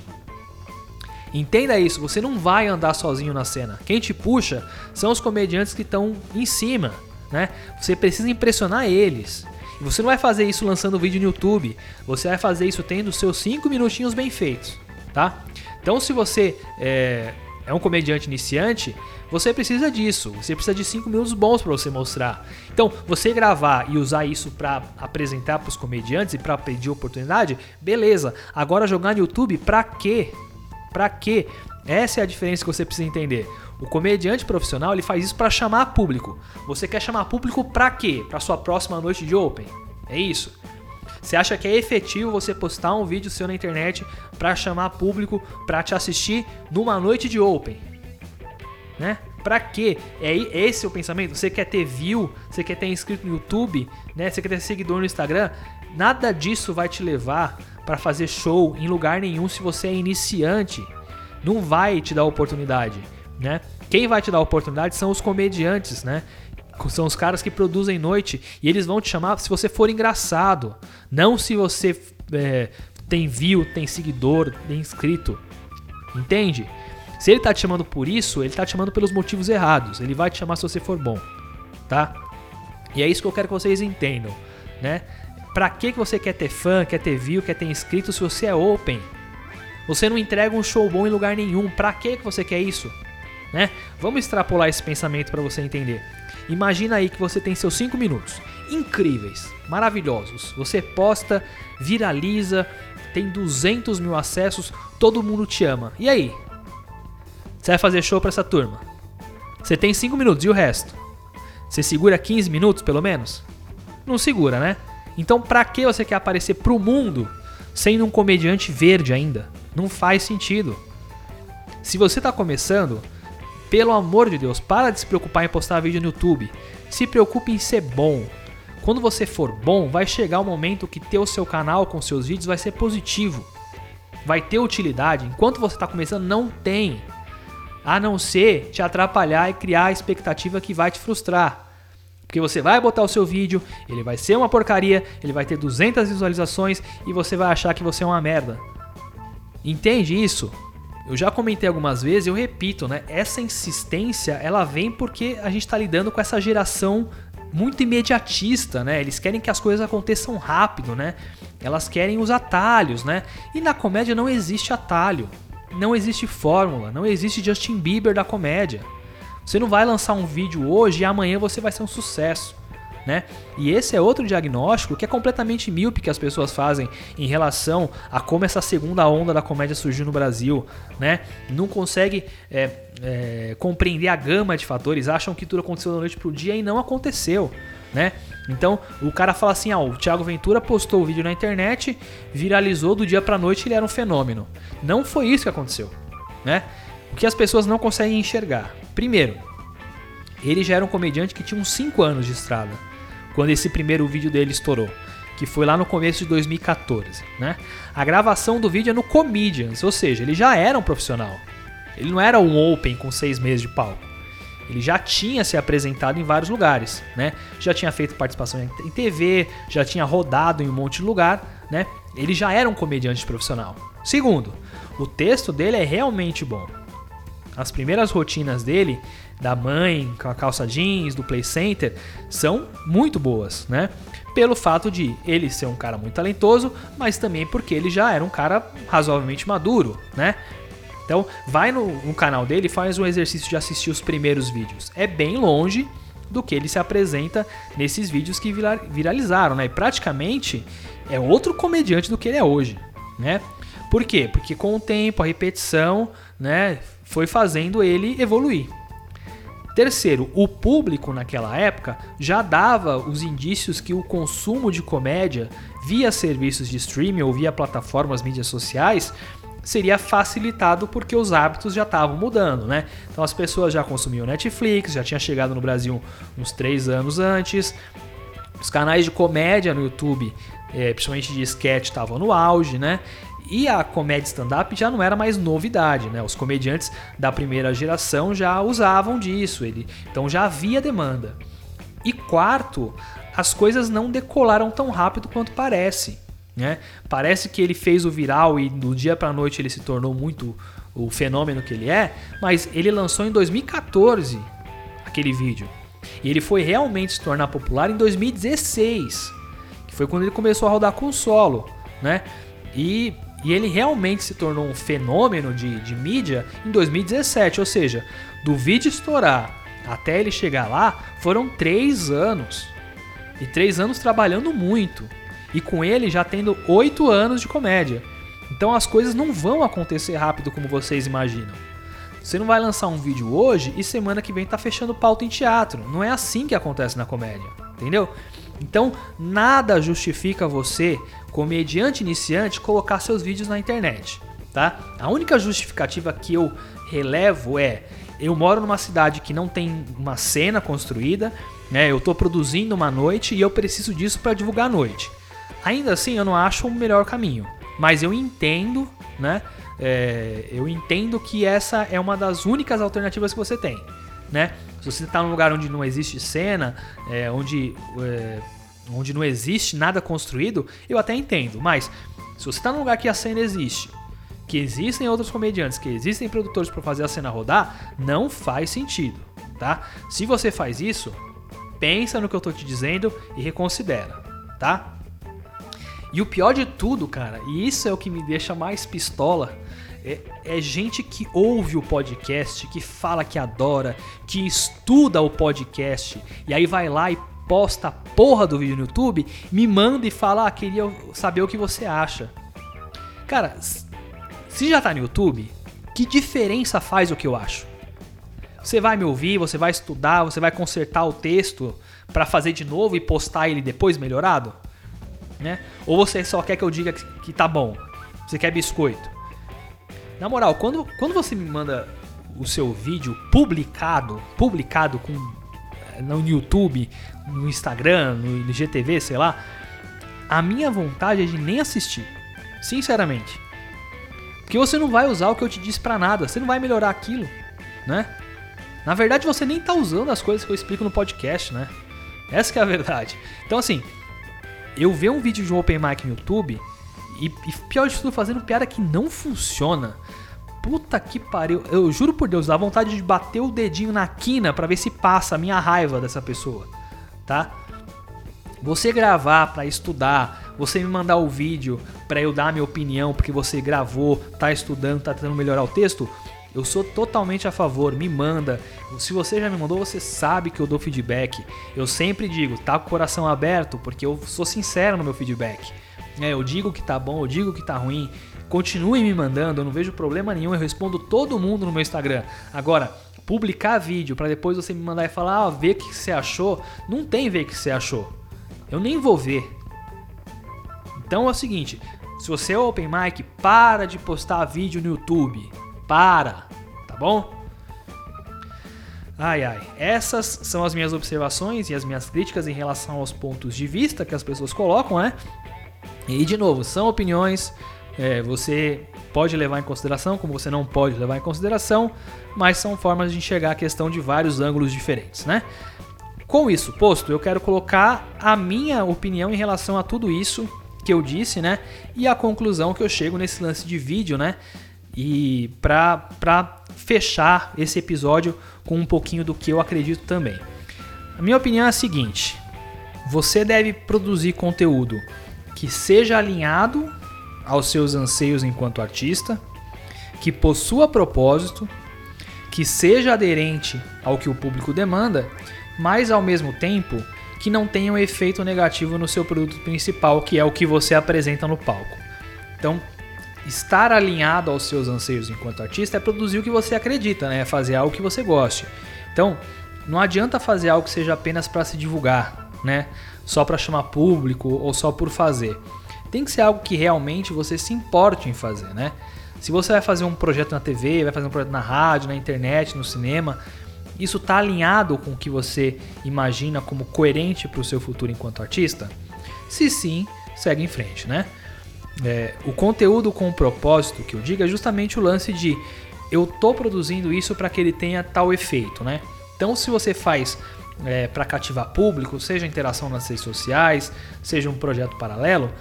Entenda isso, você não vai andar sozinho na cena. Quem te puxa são os comediantes que estão em cima né? Você precisa impressionar eles. E você não vai fazer isso lançando vídeo no YouTube. Você vai fazer isso tendo seus 5 minutinhos bem feitos, tá? Então, se você é, é um comediante iniciante, você precisa disso. Você precisa de 5 minutos bons para você mostrar. Então, você gravar e usar isso para apresentar para os comediantes e para pedir oportunidade, beleza. Agora jogar no YouTube, para quê? Para quê? Essa é a diferença que você precisa entender. O comediante profissional ele faz isso para chamar público. Você quer chamar público para quê? Para sua próxima noite de open? É isso. Você acha que é efetivo você postar um vídeo seu na internet para chamar público para te assistir numa noite de open? Né? Pra quê? É esse o pensamento? Você quer ter view, você quer ter inscrito no YouTube, né? Você quer ter seguidor no Instagram? Nada disso vai te levar para fazer show em lugar nenhum se você é iniciante. Não vai te dar oportunidade né? Quem vai te dar oportunidade são os comediantes, né? São os caras que produzem noite e eles vão te chamar se você for engraçado, não se você é, tem view, tem seguidor, tem inscrito. Entende? Se ele tá te chamando por isso, ele tá te chamando pelos motivos errados. Ele vai te chamar se você for bom, tá? E é isso que eu quero que vocês entendam, né? Pra que, que você quer ter fã, quer ter view, quer ter inscrito se você é open? Você não entrega um show bom em lugar nenhum. Pra que, que você quer isso? né? Vamos extrapolar esse pensamento para você entender. Imagina aí que você tem seus 5 minutos, incríveis, maravilhosos. Você posta, viraliza, tem 200 mil acessos, todo mundo te ama. E aí? Você vai fazer show para essa turma? Você tem 5 minutos e o resto? Você segura 15 minutos pelo menos? Não segura, né? Então, pra que você quer aparecer pro mundo sendo um comediante verde ainda? Não faz sentido. Se você tá começando, pelo amor de Deus, para de se preocupar em postar vídeo no YouTube. Se preocupe em ser bom. Quando você for bom, vai chegar o momento que ter o seu canal com seus vídeos vai ser positivo. Vai ter utilidade. Enquanto você está começando, não tem. A não ser te atrapalhar e criar a expectativa que vai te frustrar. Porque você vai botar o seu vídeo, ele vai ser uma porcaria, ele vai ter 200 visualizações e você vai achar que você é uma merda. Entende isso? Eu já comentei algumas vezes, eu repito, né? Essa insistência, ela vem porque a gente está lidando com essa geração muito imediatista, né? Eles querem que as coisas aconteçam rápido, né? Elas querem os atalhos, né? E na comédia não existe atalho, não existe fórmula, não existe Justin Bieber da comédia. Você não vai lançar um vídeo hoje e amanhã você vai ser um sucesso né? E esse é outro diagnóstico que é completamente míope que as pessoas fazem em relação a como essa segunda onda da comédia surgiu no Brasil, né? Não consegue é, é, compreender a gama de fatores, acham que tudo aconteceu da noite pro dia e não aconteceu, né? Então o cara fala assim: ah, o Thiago Ventura postou o vídeo na internet, viralizou do dia pra noite ele era um fenômeno. Não foi isso que aconteceu, né? O que as pessoas não conseguem enxergar. Primeiro, ele já era um comediante que tinha uns 5 anos de estrada quando esse primeiro vídeo dele estourou. que foi lá no começo de 2014, né? A gravação do vídeo é no Comedians, ou seja, ele já era um profissional. Ele não era um open com seis meses de palco. Ele já tinha se apresentado em vários lugares, né? Já tinha feito participação em TV, já tinha rodado em um monte de lugar, né? Ele já era um comediante profissional. Segundo, o texto dele é realmente bom. As primeiras rotinas dele, da mãe com a calça jeans, do play center, são muito boas, né? Pelo fato de ele ser um cara muito talentoso, mas também porque ele já era um cara razoavelmente maduro, né? Então, vai no, no canal dele e faz um exercício de assistir os primeiros vídeos. É bem longe do que ele se apresenta nesses vídeos que viralizaram, né? E praticamente é outro comediante do que ele é hoje, né? Por quê? Porque com o tempo, a repetição, né, foi fazendo ele evoluir. Terceiro, o público naquela época já dava os indícios que o consumo de comédia via serviços de streaming ou via plataformas mídias sociais seria facilitado porque os hábitos já estavam mudando, né? Então as pessoas já consumiam Netflix, já tinha chegado no Brasil uns três anos antes. Os canais de comédia no YouTube, é, principalmente de sketch, estavam no auge, né? E a comédia stand-up já não era mais novidade, né? Os comediantes da primeira geração já usavam disso, ele, então já havia demanda. E quarto, as coisas não decolaram tão rápido quanto parece. Né? Parece que ele fez o viral e do dia para noite ele se tornou muito o fenômeno que ele é, mas ele lançou em 2014 aquele vídeo. E ele foi realmente se tornar popular em 2016, que foi quando ele começou a rodar com solo, né? E, e ele realmente se tornou um fenômeno de, de mídia em 2017, ou seja, do vídeo estourar até ele chegar lá foram três anos. E três anos trabalhando muito e com ele já tendo oito anos de comédia. Então as coisas não vão acontecer rápido como vocês imaginam. Você não vai lançar um vídeo hoje e semana que vem tá fechando pauta em teatro. Não é assim que acontece na comédia, entendeu? Então nada justifica você, comediante iniciante, colocar seus vídeos na internet, tá? A única justificativa que eu relevo é eu moro numa cidade que não tem uma cena construída, né? Eu estou produzindo uma noite e eu preciso disso para divulgar a noite. Ainda assim, eu não acho o melhor caminho. Mas eu entendo, né? É, eu entendo que essa é uma das únicas alternativas que você tem, né? Se você está num lugar onde não existe cena, é, onde, é, onde não existe nada construído, eu até entendo. Mas se você está num lugar que a cena existe, que existem outros comediantes, que existem produtores para fazer a cena rodar, não faz sentido, tá? Se você faz isso, pensa no que eu estou te dizendo e reconsidera, tá? E o pior de tudo, cara, e isso é o que me deixa mais pistola, é, é, gente que ouve o podcast, que fala que adora, que estuda o podcast, e aí vai lá e posta a porra do vídeo no YouTube, me manda e fala, ah, queria saber o que você acha. Cara, se já tá no YouTube, que diferença faz o que eu acho? Você vai me ouvir, você vai estudar, você vai consertar o texto para fazer de novo e postar ele depois melhorado? Né? Ou você só quer que eu diga que, que tá bom? Você quer biscoito? Na moral, quando, quando você me manda o seu vídeo publicado, publicado com eh, no YouTube, no Instagram, no IGTV, sei lá, a minha vontade é de nem assistir. Sinceramente. Porque você não vai usar o que eu te disse para nada, você não vai melhorar aquilo, né? Na verdade, você nem tá usando as coisas que eu explico no podcast, né? Essa é a verdade. Então assim, eu ver um vídeo de um open mic no YouTube e, e pior de tudo, fazendo piada que não funciona. Puta que pariu. Eu juro por Deus, dá vontade de bater o dedinho na quina para ver se passa a minha raiva dessa pessoa, tá? Você gravar para estudar, você me mandar o vídeo para eu dar a minha opinião porque você gravou, tá estudando, tá tentando melhorar o texto, eu sou totalmente a favor, me manda. Se você já me mandou, você sabe que eu dou feedback. Eu sempre digo, tá com o coração aberto, porque eu sou sincero no meu feedback. É, eu digo que tá bom, eu digo que tá ruim. Continue me mandando, eu não vejo problema nenhum, eu respondo todo mundo no meu Instagram. Agora, publicar vídeo para depois você me mandar e falar, ah, o que você achou, não tem ver o que você achou. Eu nem vou ver. Então é o seguinte, se você é open mic, para de postar vídeo no YouTube para, tá bom? Ai ai, essas são as minhas observações e as minhas críticas em relação aos pontos de vista que as pessoas colocam, né? E de novo, são opiniões, é, você pode levar em consideração, como você não pode levar em consideração, mas são formas de enxergar a questão de vários ângulos diferentes, né? Com isso posto, eu quero colocar a minha opinião em relação a tudo isso que eu disse, né? E a conclusão que eu chego nesse lance de vídeo, né? E para fechar esse episódio com um pouquinho do que eu acredito também. A minha opinião é a seguinte: você deve produzir conteúdo que seja alinhado aos seus anseios enquanto artista, que possua propósito, que seja aderente ao que o público demanda, mas ao mesmo tempo que não tenha um efeito negativo no seu produto principal, que é o que você apresenta no palco. Então, estar alinhado aos seus anseios enquanto artista é produzir o que você acredita, né? É fazer algo que você goste. Então, não adianta fazer algo que seja apenas para se divulgar, né? Só para chamar público ou só por fazer. Tem que ser algo que realmente você se importe em fazer, né? Se você vai fazer um projeto na TV, vai fazer um projeto na rádio, na internet, no cinema, isso está alinhado com o que você imagina como coerente para o seu futuro enquanto artista? Se sim, segue em frente, né? É, o conteúdo com propósito que eu digo é justamente o lance de eu tô produzindo isso para que ele tenha tal efeito, né? Então, se você faz é, para cativar público, seja interação nas redes sociais, seja um projeto paralelo,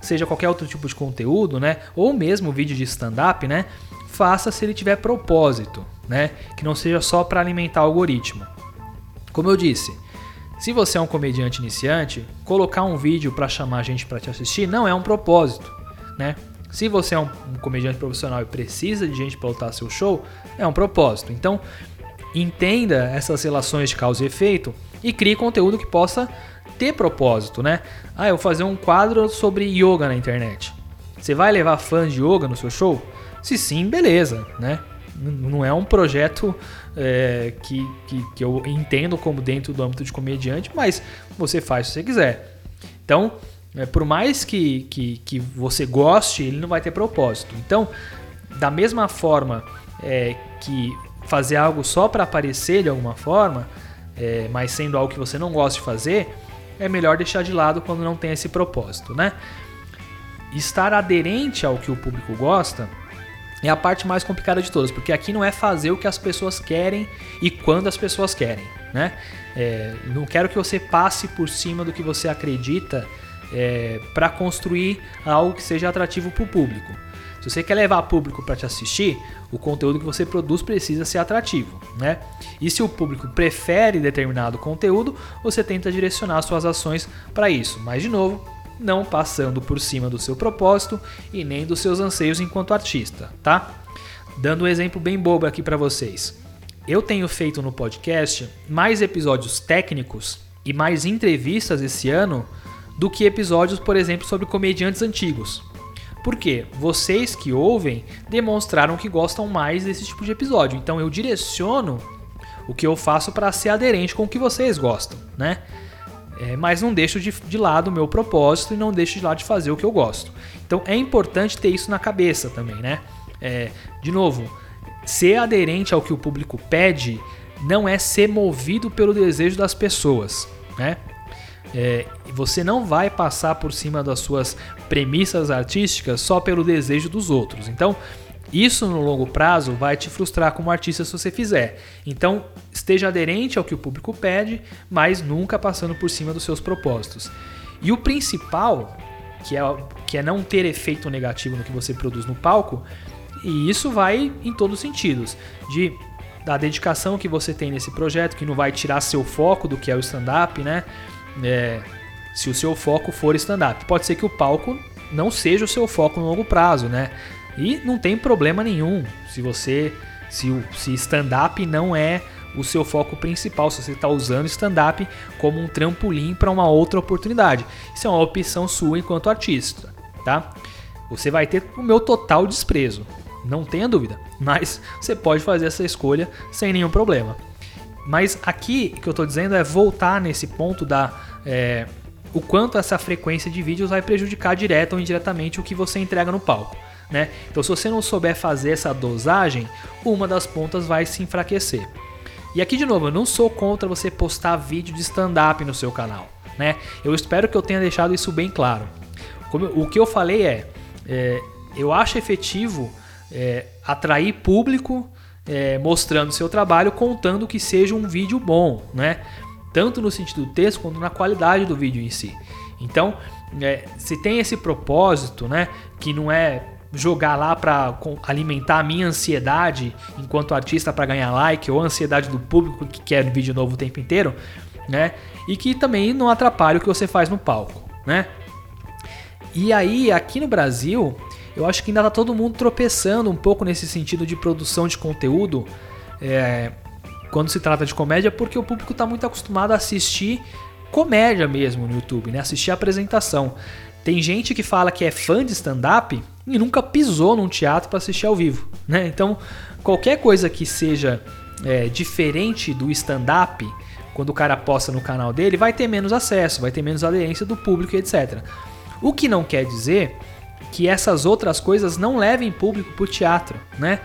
seja qualquer outro tipo de conteúdo, né? Ou mesmo vídeo de stand-up, né? Faça se ele tiver propósito, né? Que não seja só para alimentar o algoritmo. Como eu disse, se você é um comediante iniciante, colocar um vídeo para chamar a gente para te assistir não é um propósito, né? Se você é um, comediante profissional e precisa de gente para lotar seu show, é um propósito. Então, entenda essas relações de causa e efeito e crie conteúdo que possa ter propósito, né? Ah, eu vou fazer um quadro sobre yoga na internet. Você vai levar fãs de yoga no seu show? Se sim, beleza, né? Não é um projeto é, que, que, que, eu entendo como dentro do âmbito de comediante, mas você faz se você quiser. Então, é, por mais que, que, que você goste, ele não vai ter propósito. Então, da mesma forma é, que fazer algo só para aparecer de alguma forma, é, mas sendo algo que você não gosta de fazer, é melhor deixar de lado quando não tem esse propósito, né? Estar aderente ao que o público gosta é a parte mais complicada de todas, porque aqui não é fazer o que as pessoas querem e quando as pessoas querem, né? É, não quero que você passe por cima do que você acredita é, para construir algo que seja atrativo para o público. Se você quer levar público para te assistir, o conteúdo que você produz precisa ser atrativo, né? E se o público prefere determinado conteúdo, você tenta direcionar suas ações para isso. Mas de novo, não passando por cima do seu propósito e nem dos seus anseios enquanto artista, tá? Dando um exemplo bem bobo aqui para vocês. Eu tenho feito no podcast mais episódios técnicos e mais entrevistas esse ano do que episódios, por exemplo, sobre comediantes antigos. Porque vocês que ouvem demonstraram que gostam mais desse tipo de episódio. Então eu direciono o que eu faço para ser aderente com o que vocês gostam, né? É, mas não deixo de, de lado o meu propósito e não deixo de lado de fazer o que eu gosto. Então é importante ter isso na cabeça também, né? É, de novo, ser aderente ao que o público pede não é ser movido pelo desejo das pessoas, né? É, você não vai passar por cima das suas premissas artísticas só pelo desejo dos outros. Então, isso no longo prazo vai te frustrar como artista se você fizer. Então, esteja aderente ao que o público pede, mas nunca passando por cima dos seus propósitos. E o principal, que é, que é não ter efeito negativo no que você produz no palco, e isso vai em todos os sentidos, de da dedicação que você tem nesse projeto, que não vai tirar seu foco do que é o stand-up, né? É, se o seu foco for stand-up. Pode ser que o palco não seja o seu foco no longo prazo, né? E não tem problema nenhum se você se se stand-up não é o seu foco principal, se você está usando stand-up como um trampolim para uma outra oportunidade. Isso é uma opção sua enquanto artista, tá? Você vai ter o meu total desprezo, não tenha dúvida, mas você pode fazer essa escolha sem nenhum problema. Mas aqui o que eu estou dizendo é voltar nesse ponto da é, o quanto essa frequência de vídeos vai prejudicar direta ou indiretamente o que você entrega no palco. Né? Então, se você não souber fazer essa dosagem, uma das pontas vai se enfraquecer. E aqui de novo, eu não sou contra você postar vídeo de stand-up no seu canal, né? Eu espero que eu tenha deixado isso bem claro. Como, o que eu falei é, é eu acho efetivo é, atrair público é, mostrando seu trabalho, contando que seja um vídeo bom, né? Tanto no sentido do texto quanto na qualidade do vídeo em si. Então, é, se tem esse propósito, né, que não é jogar lá para alimentar a minha ansiedade enquanto artista para ganhar like ou a ansiedade do público que quer vídeo novo o tempo inteiro, né? E que também não atrapalhe o que você faz no palco, né? E aí, aqui no Brasil, eu acho que ainda tá todo mundo tropeçando um pouco nesse sentido de produção de conteúdo é, quando se trata de comédia, porque o público está muito acostumado a assistir comédia mesmo no YouTube, né? Assistir a apresentação. Tem gente que fala que é fã de stand-up e nunca pisou num teatro para assistir ao vivo, né? Então, qualquer coisa que seja é, diferente do stand-up, quando o cara posta no canal dele, vai ter menos acesso, vai ter menos aderência do público, etc. O que não quer dizer que essas outras coisas não levem público para o teatro, né?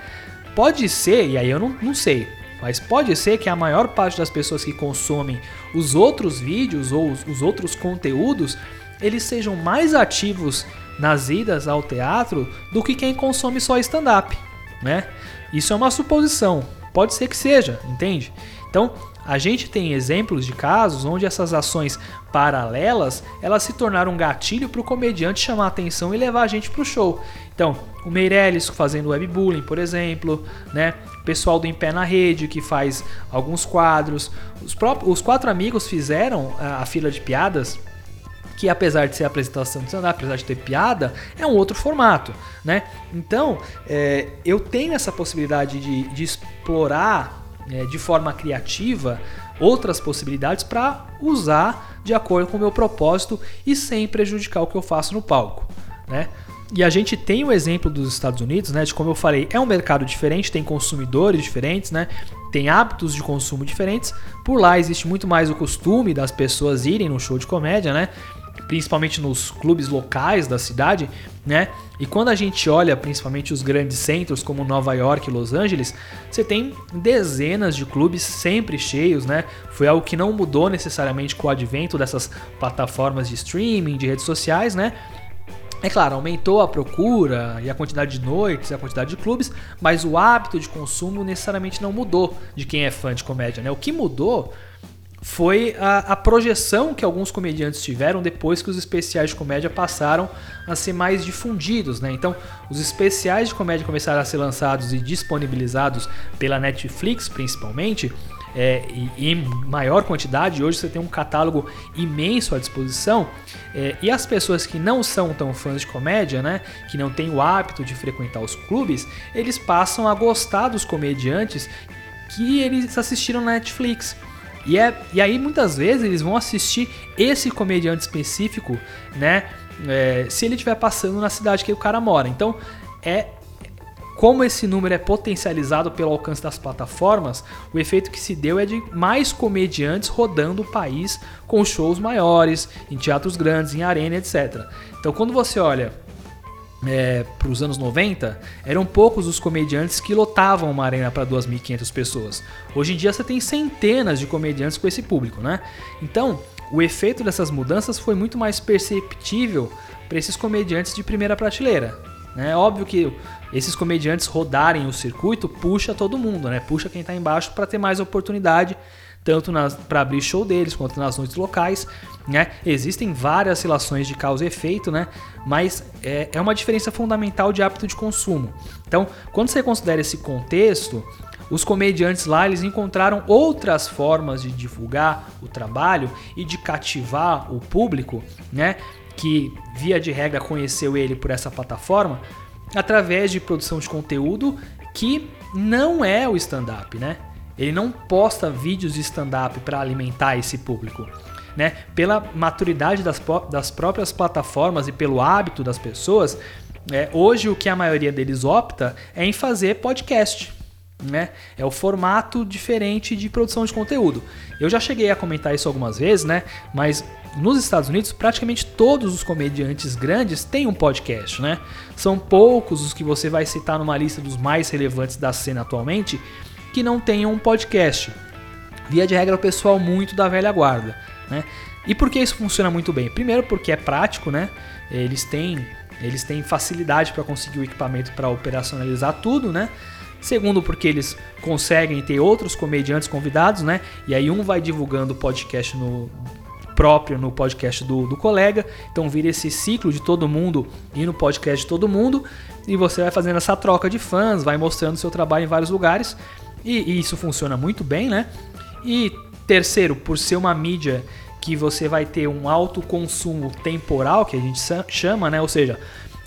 Pode ser, e aí eu não, não sei, mas pode ser que a maior parte das pessoas que consomem os outros vídeos ou os, os outros conteúdos, eles sejam mais ativos nas idas ao teatro do que quem consome só stand-up, né? Isso é uma suposição, pode ser que seja, entende? Então, a gente tem exemplos de casos onde essas ações paralelas elas se tornaram um gatilho para o comediante chamar a atenção e levar a gente para o show. Então, o Meirelles fazendo webbullying, por exemplo, né? O pessoal do Em Pé na Rede que faz alguns quadros. Os, próprios, os quatro amigos fizeram a, a fila de piadas que apesar de ser apresentação de stand apesar de ter piada, é um outro formato, né? Então, é, eu tenho essa possibilidade de, de explorar é, de forma criativa outras possibilidades para usar de acordo com o meu propósito e sem prejudicar o que eu faço no palco, né? E a gente tem o exemplo dos Estados Unidos, né? De como eu falei, é um mercado diferente, tem consumidores diferentes, né? Tem hábitos de consumo diferentes. Por lá existe muito mais o costume das pessoas irem no show de comédia, né? Principalmente nos clubes locais da cidade, né? E quando a gente olha principalmente os grandes centros como Nova York e Los Angeles, você tem dezenas de clubes sempre cheios, né? Foi algo que não mudou necessariamente com o advento dessas plataformas de streaming, de redes sociais, né? É claro, aumentou a procura e a quantidade de noites, a quantidade de clubes, mas o hábito de consumo necessariamente não mudou de quem é fã de comédia, né? O que mudou foi a, a, projeção que alguns comediantes tiveram depois que os especiais de comédia passaram a ser mais difundidos, né? Então, os especiais de comédia começaram a ser lançados e disponibilizados pela Netflix, principalmente, é, e, em maior quantidade. Hoje você tem um catálogo imenso à disposição. É, e as pessoas que não são tão fãs de comédia, né, que não têm o hábito de frequentar os clubes, eles passam a gostar dos comediantes que eles assistiram na Netflix. E, é, e aí muitas vezes eles vão assistir esse comediante específico, né? É, se ele estiver passando na cidade que o cara mora. Então, é como esse número é potencializado pelo alcance das plataformas, o efeito que se deu é de mais comediantes rodando o país com shows maiores, em teatros grandes, em arena, etc. Então, quando você olha é, para os anos 90, eram poucos os comediantes que lotavam uma arena para 2.500 pessoas. Hoje em dia você tem centenas de comediantes com esse público, né? Então, o efeito dessas mudanças foi muito mais perceptível para esses comediantes de primeira prateleira. É óbvio que esses comediantes rodarem o circuito puxa todo mundo, né? Puxa quem está embaixo para ter mais oportunidade tanto para abrir show deles quanto nas noites locais. Né? Existem várias relações de causa e efeito, né? mas é, é uma diferença fundamental de hábito de consumo. Então, quando você considera esse contexto, os comediantes lá eles encontraram outras formas de divulgar o trabalho e de cativar o público, né? Que via de regra conheceu ele por essa plataforma, através de produção de conteúdo que não é o stand-up, né? Ele não posta vídeos de stand-up para alimentar esse público. Né? Pela maturidade das, das próprias plataformas e pelo hábito das pessoas, é, hoje o que a maioria deles opta é em fazer podcast. Né? É o formato diferente de produção de conteúdo. Eu já cheguei a comentar isso algumas vezes, né? Mas nos Estados Unidos, praticamente todos os comediantes grandes têm um podcast, né? São poucos os que você vai citar numa lista dos mais relevantes da cena atualmente que não tenham um podcast. via de regra, o pessoal muito da velha guarda, né? E por que isso funciona muito bem? Primeiro porque é prático, né? Eles têm, eles têm facilidade para conseguir o equipamento para operacionalizar tudo, né? Segundo, porque eles conseguem ter outros comediantes convidados, né? E aí um vai divulgando o podcast no próprio no podcast do, do colega. Então vira esse ciclo de todo mundo ir no podcast de todo mundo. E você vai fazendo essa troca de fãs, vai mostrando seu trabalho em vários lugares. E, e isso funciona muito bem, né? E terceiro, por ser uma mídia que você vai ter um alto consumo temporal, que a gente chama, né? Ou seja,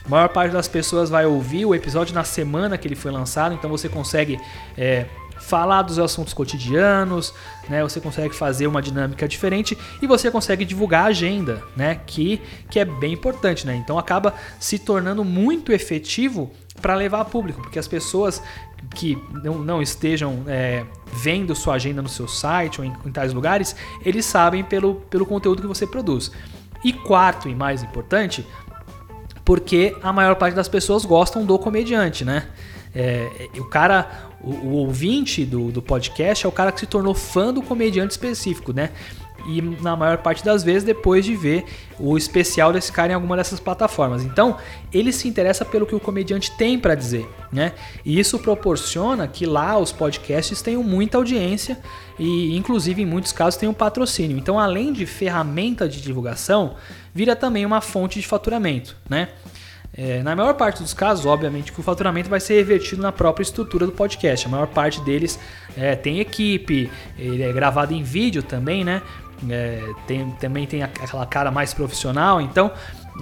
a maior parte das pessoas vai ouvir o episódio na semana que ele foi lançado, então você consegue é, falar dos assuntos cotidianos, né? Você consegue fazer uma dinâmica diferente e você consegue divulgar a agenda, né? Que, que é bem importante, né? Então acaba se tornando muito efetivo para levar a público, porque as pessoas que não, não estejam é, vendo sua agenda no seu site ou em, em tais lugares, eles sabem pelo, pelo conteúdo que você produz. E quarto e mais importante, porque a maior parte das pessoas gostam do comediante, né? É, o cara, o, o ouvinte do, do podcast é o cara que se tornou fã do comediante específico, né? E na maior parte das vezes depois de ver o especial desse cara em alguma dessas plataformas. Então, ele se interessa pelo que o comediante tem para dizer, né? E isso proporciona que lá os podcasts tenham muita audiência e inclusive em muitos casos tenham patrocínio. Então, além de ferramenta de divulgação, vira também uma fonte de faturamento, né? É, na maior parte dos casos, obviamente, que o faturamento vai ser revertido na própria estrutura do podcast. A maior parte deles é, tem equipe, ele é gravado em vídeo também, né? É, tem, também tem aquela cara mais profissional, então,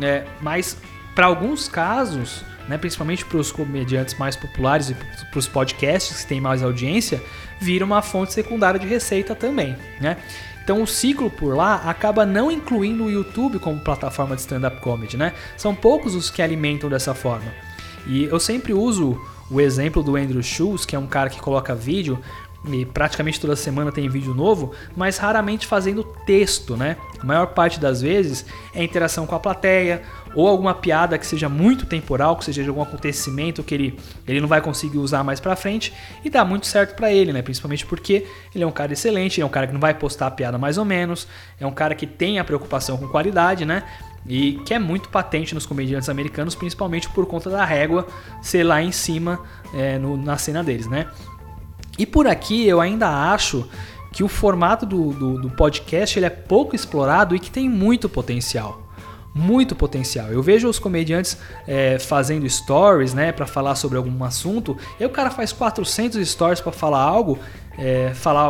é, mas para alguns casos, né, principalmente para os comediantes mais populares e para os podcasts que têm mais audiência, vira uma fonte secundária de receita também, né? Então o ciclo por lá acaba não incluindo o YouTube como plataforma de stand-up comedy, né? São poucos os que alimentam dessa forma. E eu sempre uso o exemplo do Andrew Schultz, que é um cara que coloca vídeo e praticamente toda semana tem vídeo novo, mas raramente fazendo texto, né? A maior parte das vezes é interação com a plateia, ou alguma piada que seja muito temporal, que seja de algum acontecimento que ele, ele não vai conseguir usar mais pra frente, e dá muito certo para ele, né? Principalmente porque ele é um cara excelente, é um cara que não vai postar a piada mais ou menos, é um cara que tem a preocupação com qualidade, né? E que é muito patente nos comediantes americanos, principalmente por conta da régua ser lá em cima é, no, na cena deles, né? E por aqui eu ainda acho que o formato do, do, do podcast ele é pouco explorado e que tem muito potencial muito potencial. Eu vejo os comediantes é, fazendo stories, né, para falar sobre algum assunto. E o cara faz 400 stories para falar algo, é, falar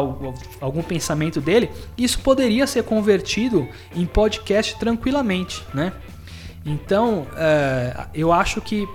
algum pensamento dele. Isso poderia ser convertido em podcast tranquilamente, né? Então, é, eu acho que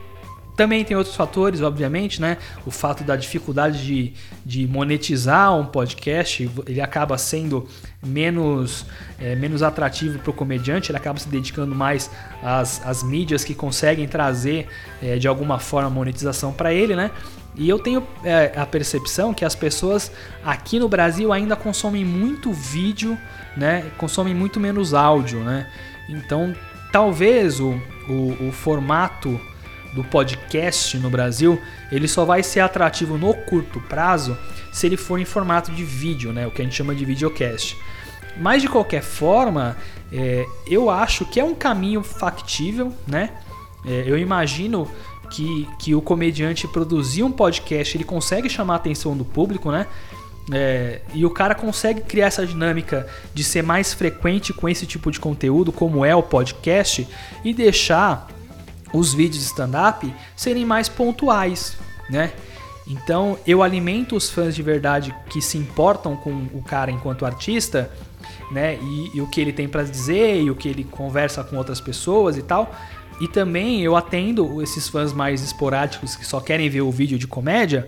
também tem outros fatores, obviamente, né? O fato da dificuldade de, de monetizar um podcast, ele acaba sendo menos, é, menos atrativo para o comediante, ele acaba se dedicando mais às, às mídias que conseguem trazer é, de alguma forma monetização para ele, né? E eu tenho é, a percepção que as pessoas aqui no Brasil ainda consomem muito vídeo, né? Consomem muito menos áudio, né? Então, talvez o, o, o formato do podcast no Brasil, ele só vai ser atrativo no curto prazo se ele for em formato de vídeo, né? O que a gente chama de videocast. Mas de qualquer forma, é, eu acho que é um caminho factível, né? É, eu imagino que, que o comediante produzir um podcast, ele consegue chamar a atenção do público, né? É, e o cara consegue criar essa dinâmica de ser mais frequente com esse tipo de conteúdo, como é o podcast, e deixar os vídeos de stand-up serem mais pontuais, né? Então eu alimento os fãs de verdade que se importam com o cara enquanto artista, né? E, e o que ele tem para dizer e o que ele conversa com outras pessoas e tal. E também eu atendo esses fãs mais esporádicos que só querem ver o vídeo de comédia,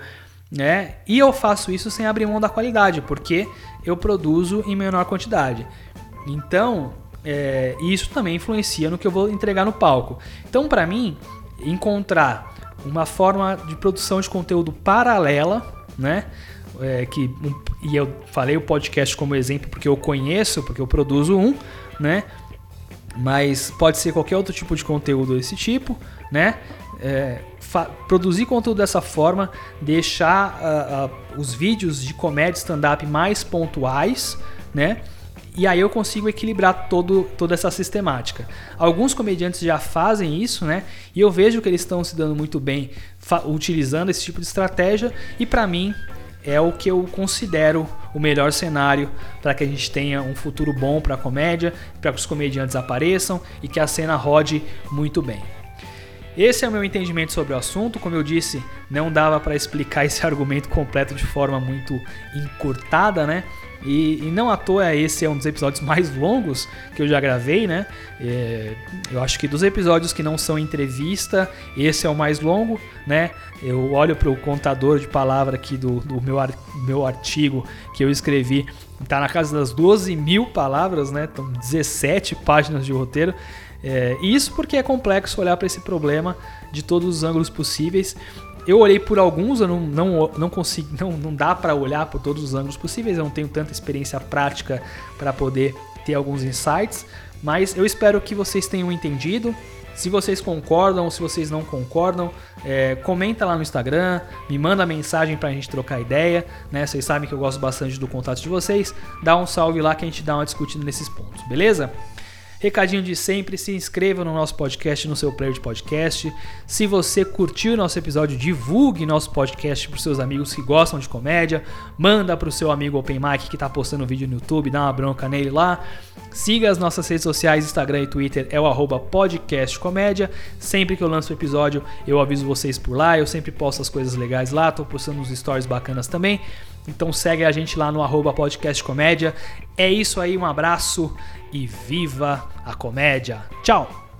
né? E eu faço isso sem abrir mão da qualidade, porque eu produzo em menor quantidade. Então, é, e isso também influencia no que eu vou entregar no palco. Então, para mim, encontrar uma forma de produção de conteúdo paralela, né? É, que, e eu falei o podcast como exemplo porque eu conheço, porque eu produzo um, né? mas pode ser qualquer outro tipo de conteúdo desse tipo, né? É, produzir conteúdo dessa forma, deixar uh, uh, os vídeos de comédia stand-up mais pontuais, né? E aí eu consigo equilibrar todo, toda essa sistemática. Alguns comediantes já fazem isso, né? E eu vejo que eles estão se dando muito bem utilizando esse tipo de estratégia. E para mim é o que eu considero o melhor cenário para que a gente tenha um futuro bom para a comédia, para que os comediantes apareçam e que a cena rode muito bem. Esse é o meu entendimento sobre o assunto. Como eu disse, não dava para explicar esse argumento completo de forma muito encurtada, né? E, e, não à toa esse é um dos episódios mais longos que eu já gravei, né? É, eu acho que dos episódios que não são entrevista, esse é o mais longo, né? Eu olho para o contador de palavra aqui do, do meu, ar, meu artigo que eu escrevi, tá na casa das 12 mil palavras, né? Então 17 páginas de roteiro. É, isso porque é complexo olhar para esse problema de todos os ângulos possíveis eu olhei por alguns, eu não, não, não consigo, não, não dá para olhar por todos os ângulos possíveis, eu não tenho tanta experiência prática para poder ter alguns insights, mas eu espero que vocês tenham entendido. Se vocês concordam se vocês não concordam, é, comenta lá no Instagram, me manda mensagem para a gente trocar ideia, né? Vocês sabem que eu gosto bastante do contato de vocês. Dá um salve lá que a gente dá uma discutida nesses pontos, beleza? Recadinho de sempre, se inscreva no nosso podcast, no seu player de podcast. Se você curtiu nosso episódio, divulgue nosso podcast para seus amigos que gostam de comédia. Manda para o seu amigo Open Mic que está postando vídeo no YouTube, dá uma bronca nele lá. Siga as nossas redes sociais, Instagram e Twitter, é o podcastcomédia. Sempre que eu lanço o episódio, eu aviso vocês por lá. Eu sempre posto as coisas legais lá, tô postando uns stories bacanas também. Então segue a gente lá no arroba podcastcomédia. É isso aí, um abraço e viva a comédia. Tchau!